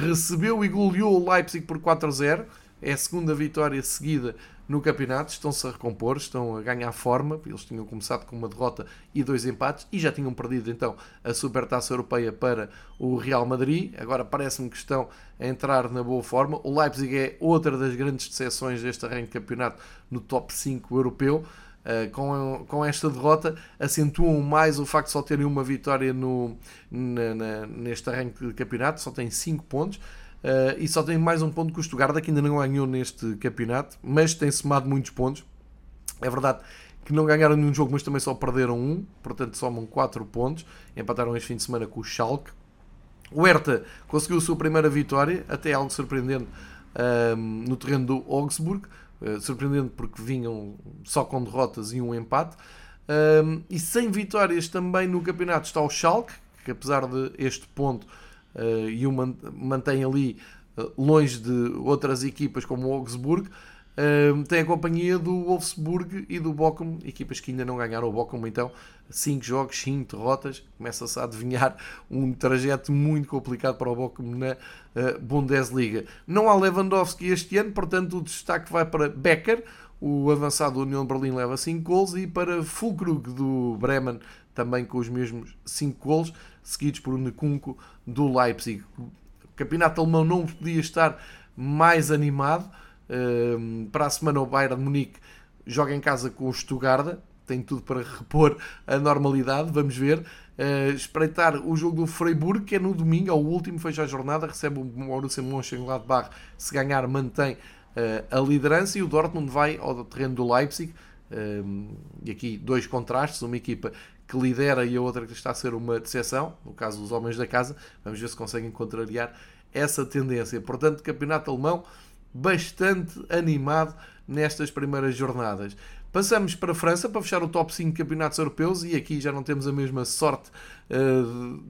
recebeu e goleou o Leipzig por 4-0. É a segunda vitória seguida no campeonato. Estão-se a recompor, estão a ganhar forma. Eles tinham começado com uma derrota e dois empates e já tinham perdido então a Supertaça Europeia para o Real Madrid. Agora parece-me que estão a entrar na boa forma. O Leipzig é outra das grandes decepções deste arranque de campeonato no top 5 europeu. Uh, com, com esta derrota acentuam mais o facto de só terem uma vitória no, na, na, neste arranque de campeonato, só têm 5 pontos. Uh, e só tem mais um ponto que o Stuttgart, que ainda não ganhou neste campeonato, mas tem somado muitos pontos. É verdade que não ganharam nenhum jogo, mas também só perderam um, portanto somam 4 pontos. Empataram este fim de semana com o Schalke. O Hertha conseguiu a sua primeira vitória, até algo surpreendente, uh, no terreno do Augsburg. Uh, surpreendente porque vinham só com derrotas e um empate. Uh, e sem vitórias também no campeonato está o Schalke, que apesar de este ponto e o mantém ali longe de outras equipas como o Augsburg, Uh, tem a companhia do Wolfsburg e do Bochum, equipas que ainda não ganharam o Bochum, então 5 jogos, 5 derrotas, começa-se a adivinhar um trajeto muito complicado para o Bochum na Bundesliga. Não há Lewandowski este ano, portanto o destaque vai para Becker, o avançado da União Berlim leva 5 gols e para Fulkrug do Bremen, também com os mesmos 5 gols, seguidos por Nkunku do Leipzig. O campeonato alemão não podia estar mais animado, para a semana o Bayern de Munique joga em casa com o Stuttgart, tem tudo para repor a normalidade, vamos ver. Uh, espreitar o jogo do Freiburg, que é no domingo, é o último, fecha a jornada, recebe o Borussia Mönchengladbach, se ganhar mantém uh, a liderança e o Dortmund vai ao terreno do Leipzig, uh, e aqui dois contrastes, uma equipa que lidera e a outra que está a ser uma decepção, no caso dos homens da casa, vamos ver se conseguem contrariar essa tendência. Portanto, campeonato alemão bastante animado nestas primeiras jornadas. Passamos para a França para fechar o top 5 campeonatos europeus e aqui já não temos a mesma sorte uh,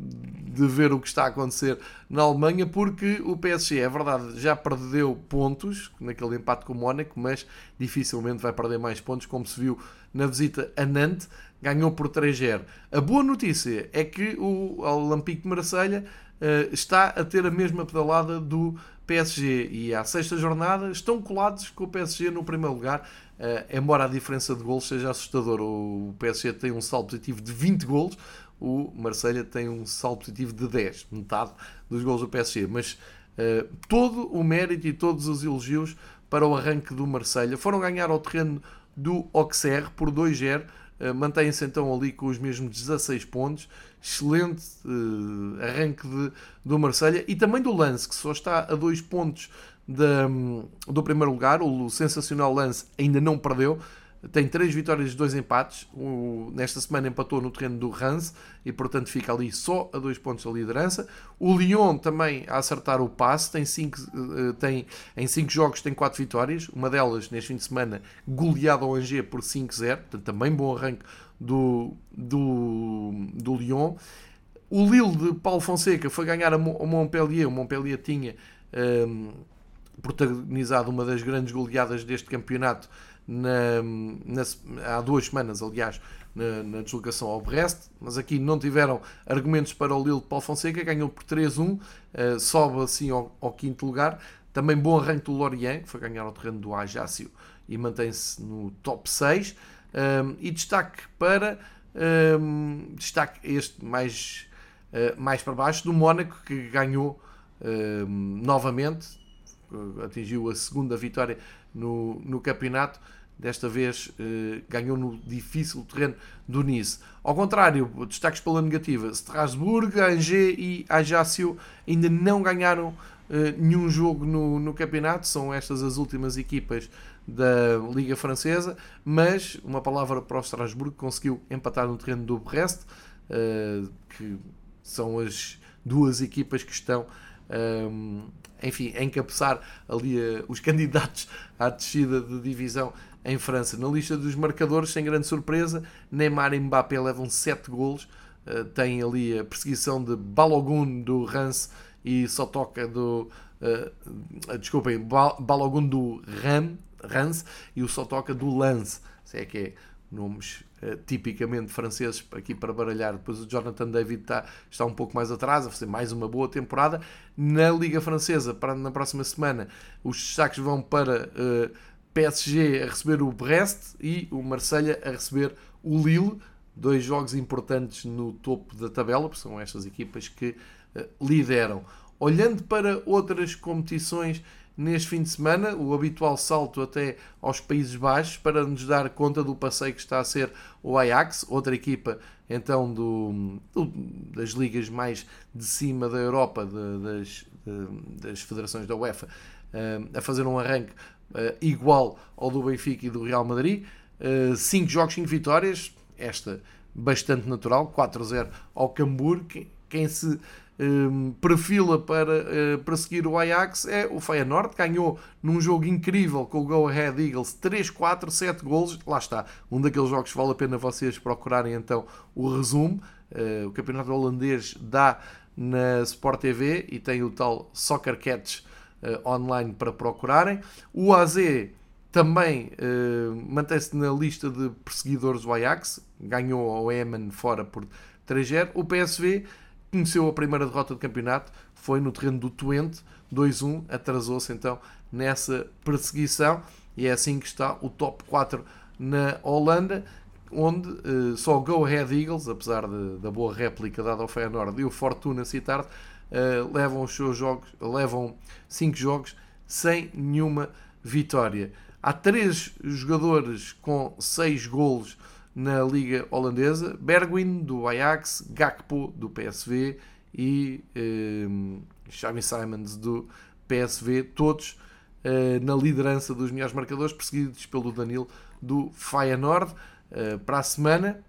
de ver o que está a acontecer na Alemanha, porque o PSG, é verdade, já perdeu pontos naquele empate com o Mónaco, mas dificilmente vai perder mais pontos, como se viu na visita a Nantes, ganhou por 3-0. A boa notícia é que o Olympique de Marselha uh, está a ter a mesma pedalada do PSG e à sexta jornada estão colados com o PSG no primeiro lugar, uh, embora a diferença de gols seja assustadora. O PSG tem um saldo positivo de 20 gols, o Marselha tem um saldo positivo de 10, metade dos gols do PSG, mas todo o mérito e todos os elogios para o arranque do Marselha. Foram ganhar ao terreno do Auxerre por 2-0. Uh, Mantém-se então ali com os mesmos 16 pontos. Excelente uh, arranque de, do Marselha e também do Lance, que só está a 2 pontos da, do primeiro lugar. O sensacional Lance ainda não perdeu tem três vitórias e dois empates. O, nesta semana empatou no terreno do Rance e, portanto, fica ali só a dois pontos da liderança. O Lyon também a acertar o passe, tem, cinco, eh, tem em cinco jogos tem quatro vitórias. Uma delas, neste fim de semana, goleada ao Angers por 5-0. Portanto, também bom arranque do, do, do Lyon. O Lille de Paulo Fonseca foi ganhar a Montpellier. O Montpellier tinha um, ehm, protagonizado uma das grandes goleadas deste campeonato na, na, há duas semanas, aliás, na, na, deslocação ao Brest, mas aqui não tiveram argumentos para o Lille de Paulo Fonseca, ganhou por 3-1, uh, eh, sobe assim ao, ao, quinto lugar. Também bom arranque do Lorient, que foi ganhar ao terreno do Ajácio e mantém-se no top 6. Um, ehm, e destaque para um, ehm, destaque este mais, uh, mais para baixo do Mónaco, que ganhou um, ehm, novamente, atingiu a segunda vitória no, no campeonato. Desta vez eh, ganhou no difícil terreno do Nice. Ao contrário, destaques pela negativa: Strasbourg, Angers e Ajaccio ainda não ganharam eh, nenhum jogo no, no campeonato. São estas as últimas equipas da Liga Francesa. Mas uma palavra para o Strasbourg conseguiu empatar no terreno do Brest, eh, que são as duas equipas que estão um, enfim, encabeçar ali uh, os candidatos à descida de divisão em França. Na lista dos marcadores, sem grande surpresa, Neymar e Mbappé levam 7 golos. Uh, tem ali a perseguição de Balogun do Rance e Sotoca do. Uh, desculpem, Balogun do Rance e o Sotoca do Lance. Se é que é nomes tipicamente franceses aqui para baralhar. Depois o Jonathan David está, está um pouco mais atrás, a fazer mais uma boa temporada. Na Liga Francesa, para, na próxima semana, os destaques vão para uh, PSG a receber o Brest e o Marselha a receber o Lille. Dois jogos importantes no topo da tabela, porque são estas equipas que uh, lideram. Olhando para outras competições neste fim de semana, o habitual salto até aos Países Baixos para nos dar conta do passeio que está a ser o Ajax, outra equipa então do, do das ligas mais de cima da Europa, de, das, de, das federações da UEFA, uh, a fazer um arranque uh, igual ao do Benfica e do Real Madrid. 5 uh, jogos, 5 vitórias, esta bastante natural, 4-0 ao Cambur. Quem se um, perfila para uh, perseguir o Ajax é o Feyenoord, ganhou num jogo incrível com o Go Ahead Eagles 3, 4, 7 golos. Lá está, um daqueles jogos que vale a pena vocês procurarem então o resumo. Uh, o campeonato holandês dá na Sport TV e tem o tal Soccer Catch uh, online para procurarem. O AZ também mantém-se na lista de perseguidores do Ajax, ganhou ao Emen fora por 3-0. O PSV conheceu a primeira derrota do campeonato, foi no terreno do Twente, 2-1, atrasou-se então nessa perseguição e é assim que está o top 4 na Holanda, onde uh, só o Go Ahead Eagles, apesar de, da boa réplica dada ao Feyenoord e o Fortuna Citar, uh, levam os seus jogos, levam 5 jogos sem nenhuma vitória. Há três jogadores com 6 golos na Liga Holandesa, Bergwijn do Ajax, Gakpo do PSV e eh, Xavi Simons do PSV, todos uh, na liderança dos melhores marcadores, perseguidos pelo Danilo do Feyenoord. Uh, para a semana,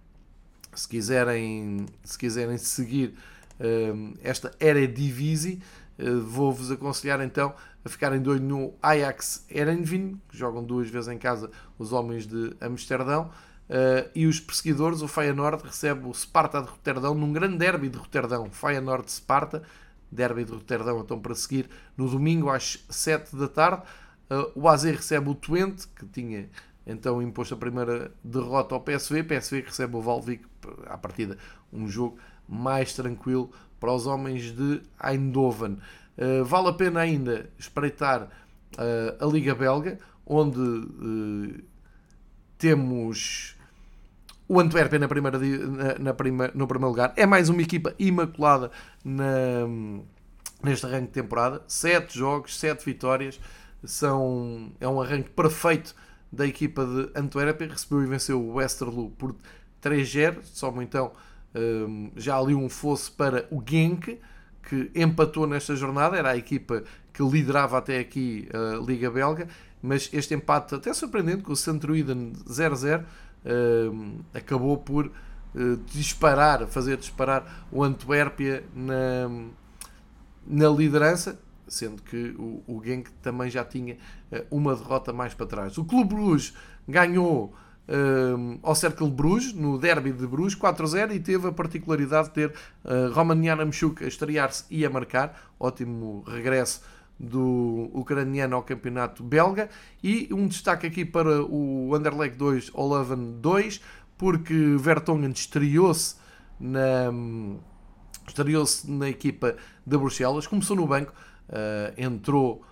se quiserem, se quiserem seguir uh, esta Eredivisie, uh, vou-vos aconselhar então a ficarem de olho no Ajax Erenvin, que jogam duas vezes em casa os homens de Amsterdão. Uh, e os perseguidores, o Feyenoord recebe o Sparta de Roterdão num grande derby de Roterdão. Feyenoord-Sparta, derby de Roterdão, então para seguir no domingo às 7 da tarde. Uh, o AZ recebe o Twente, que tinha então imposto a primeira derrota ao PSV. PSV recebe o Valvik, à partida, um jogo mais tranquilo para os homens de Eindhoven. Uh, vale a pena ainda espreitar a Liga Belga, onde temos o Antwerpen na primeira, na, na prima, no primeiro lugar. É mais uma equipa imaculada na, neste arranque de temporada. 7 jogos, 7 vitórias. São, é um arranque perfeito da equipa de Antuérpia. Recebeu e venceu o Westerlo por 3-0. Só então um, já ali um fosse para o Genk, que empatou nesta jornada. Era a equipa que liderava até aqui a Liga Belga. Mas este empate, até surpreendente, com o Centruiden 0-0, um, acabou por uh, disparar, fazer disparar o Antuérpia na, na liderança sendo que o, o Genk também já tinha uh, uma derrota mais para trás. O Clube Bruges ganhou uh, ao Cercle Bruges, no derby de Bruges, 4-0 e teve a particularidade de ter uh, Roman Yaramchuk a estrear-se e a marcar. Ótimo regresso do ucraniano ao campeonato belga. E um destaque aqui para o Anderlecht 2, Olaven 2, porque Vertonghen estreou-se na, estreou-se na equipa de Bruxelas, começou no banco, uh, entrou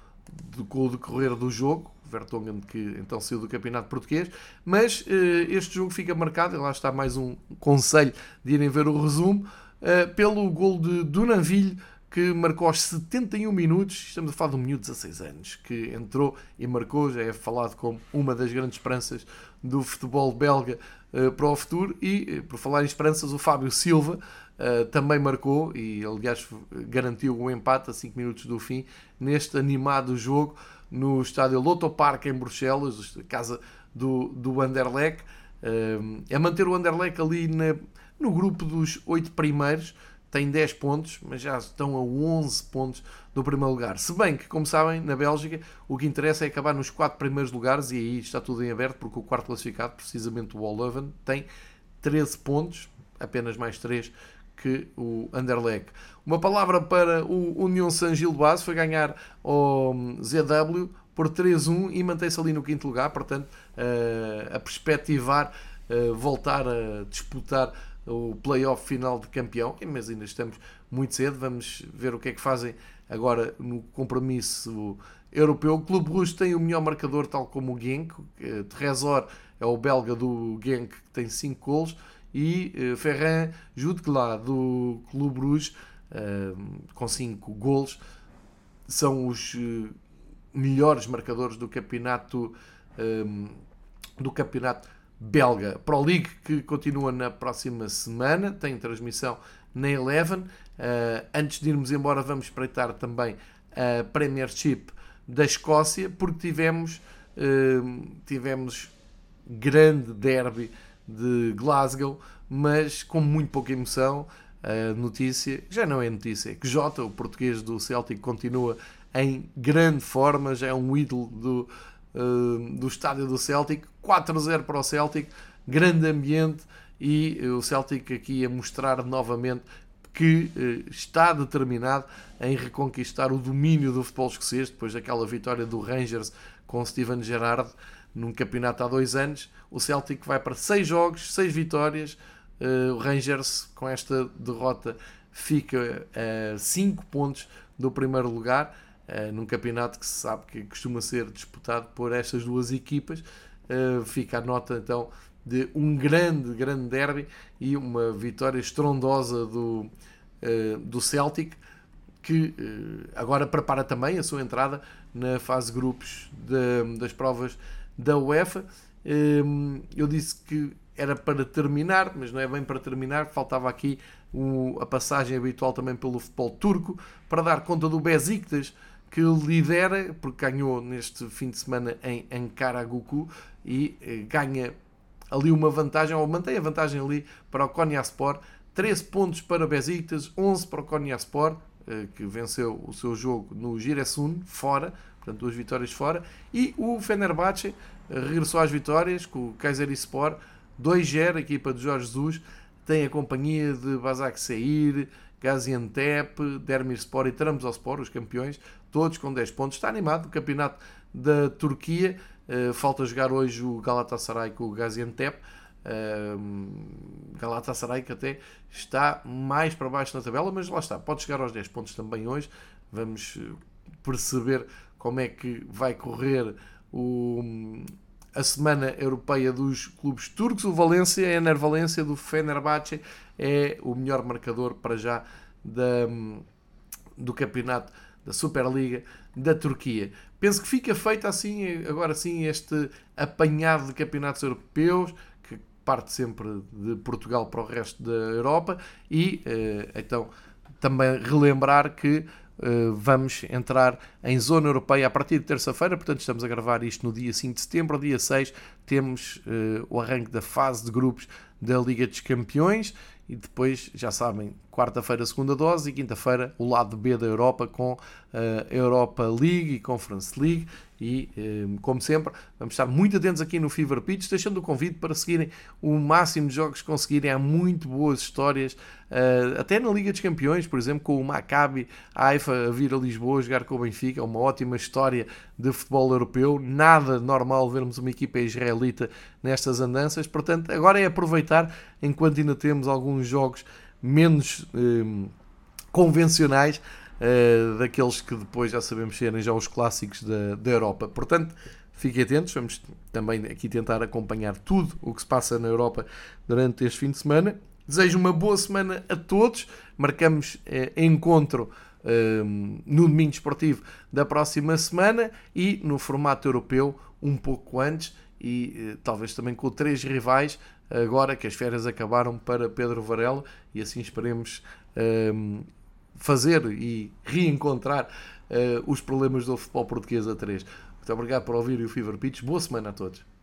de, com o decorrer do jogo, Vertonghen que então saiu do campeonato português, mas uh, este jogo fica marcado, e lá está mais um conselho de irem ver o resumo, uh, pelo gol de Dunanville, que marcou aos 71 minutos, estamos a falar de um miúdo de 16 anos, que entrou e marcou, já é falado como uma das grandes esperanças do futebol belga uh, para o futuro, e por falar em esperanças, o Fábio Silva, Uh, também marcou e, aliás, garantiu o um empate a 5 minutos do fim neste animado jogo no estádio Loto Park em Bruxelas, casa do, do Anderlecht. Uh, é manter o Anderlecht ali na, no grupo dos 8 primeiros, tem 10 pontos, mas já estão a 11 pontos do primeiro lugar. Se bem que, como sabem, na Bélgica o que interessa é acabar nos 4 primeiros lugares e aí está tudo em aberto, porque o quarto classificado, precisamente o All tem 13 pontos, apenas mais 3 que o Anderlecht. Uma palavra para o União San Gil Base foi ganhar ao ZW por 3-1 e mantém-se ali no quinto lugar, portanto, uh, a perspectivar uh, voltar a disputar o playoff final de campeão, mas ainda estamos muito cedo, vamos ver o que é que fazem agora no compromisso europeu. O Clube Russo tem o melhor marcador, tal como o Genk, Tresor é o belga do Genk, que tem 5 golos, e uh, Ferran Jutgla do Clube Bruges uh, com 5 golos são os melhores marcadores do campeonato do campeonato belga Pro League que continua na próxima semana tem transmissão na Eleven antes de irmos embora vamos espreitar também a Premiership da Escócia porque tivemos tivemos grande derby de Glasgow, mas com muito pouca emoção. A notícia, já não é notícia, é que Jota, o português do Celtic, continua em grande forma, já é um ídolo do, uh, do estádio do Celtic. 4-0 para o Celtic, grande ambiente e o Celtic aqui a mostrar novamente que uh, está determinado em reconquistar o domínio do futebol escocês depois daquela vitória do Rangers com Steven Gerrard num campeonato há dois anos. O Celtic vai para seis jogos, seis vitórias. O Rangers, com esta derrota, fica a uh, 5 pontos do primeiro lugar, uh, num campeonato que se sabe que costuma ser disputado por estas duas equipas. Uh, fica a nota então de um grande, grande derby e uma vitória estrondosa do, do Celtic, que agora prepara também a sua entrada na fase grupos de, das provas da UEFA. Eu disse que era para terminar, mas não é bem para terminar, faltava aqui a passagem habitual também pelo futebol turco, para dar conta do Besiktas, que lidera, porque ganhou neste fim de semana em Ankara Guku e eh, ganha ali uma vantagem, ou mantém a vantagem ali para o Konyaspor, 13 pontos para o Besiktas, 11 para o Konyaspor, eh, que venceu o seu jogo no Giresun, fora, portanto duas vitórias fora, e o Fenerbahçe regressou às vitórias com o Kayserispor 2-0, a equipa de Jorge Jesus tem a companhia de Basak Seir, Gaziantep, Dermirspor e Trabzonspor, os campeões, todos com 10 pontos. Está animado o campeonato da Turquia. Uh, falta jogar hoje o Galatasaray com o Gaziantep. Uh, Galatasaray que até está mais para baixo na tabela, mas lá está, pode chegar aos 10 pontos também hoje. Vamos eh, perceber como é que vai correr o, a Semana Europeia dos Clubes Turcos. O Valência, a Ener Valência do Fenerbahçe, é o melhor marcador para já da, do campeonato da Superliga da Turquia. Penso que fica feito assim, agora sim, este apanhado de campeonatos europeus, que parte sempre de Portugal para o resto da Europa, e eh, então também relembrar que vamos entrar em zona europeia a partir de terça-feira, portanto estamos a gravar isto no dia 5 de setembro, dia 6 temos uh, o arranque da fase de grupos da Liga dos Campeões e depois, já sabem, quarta-feira segunda dose e quinta-feira o lado B da Europa com a uh, Europa League e Conference League e, um, como sempre, vamos estar muito atentos aqui no Fever Pitch, deixando o convite para seguirem o máximo de jogos que conseguirem. Há muito boas histórias, uh, até na Liga dos Campeões, por exemplo, com o Maccabi Haifa a vir a Lisboa jogar com o Benfica. Uma ótima história de futebol europeu. Nada normal vermos uma equipa israelita nestas andanças. Portanto, agora é aproveitar enquanto ainda temos alguns jogos menos um, convencionais uh, daqueles que depois já sabemos serem já os clássicos da, da Europa. Portanto, fiquem atentos, vamos também aqui tentar acompanhar tudo o que se passa na Europa durante este fim de semana. Desejo uma boa semana a todos. Marcamos eh, encontro eh, no domingo esportivo da próxima semana e no formato europeu um pouco antes e eh, talvez também com três rivais agora que as férias acabaram para Pedro Varela e assim esperemos eh, fazer e reencontrar uh, os problemas do futebol português a três. Muito obrigado por ouvir o Fever Pitch. Boa semana a todos.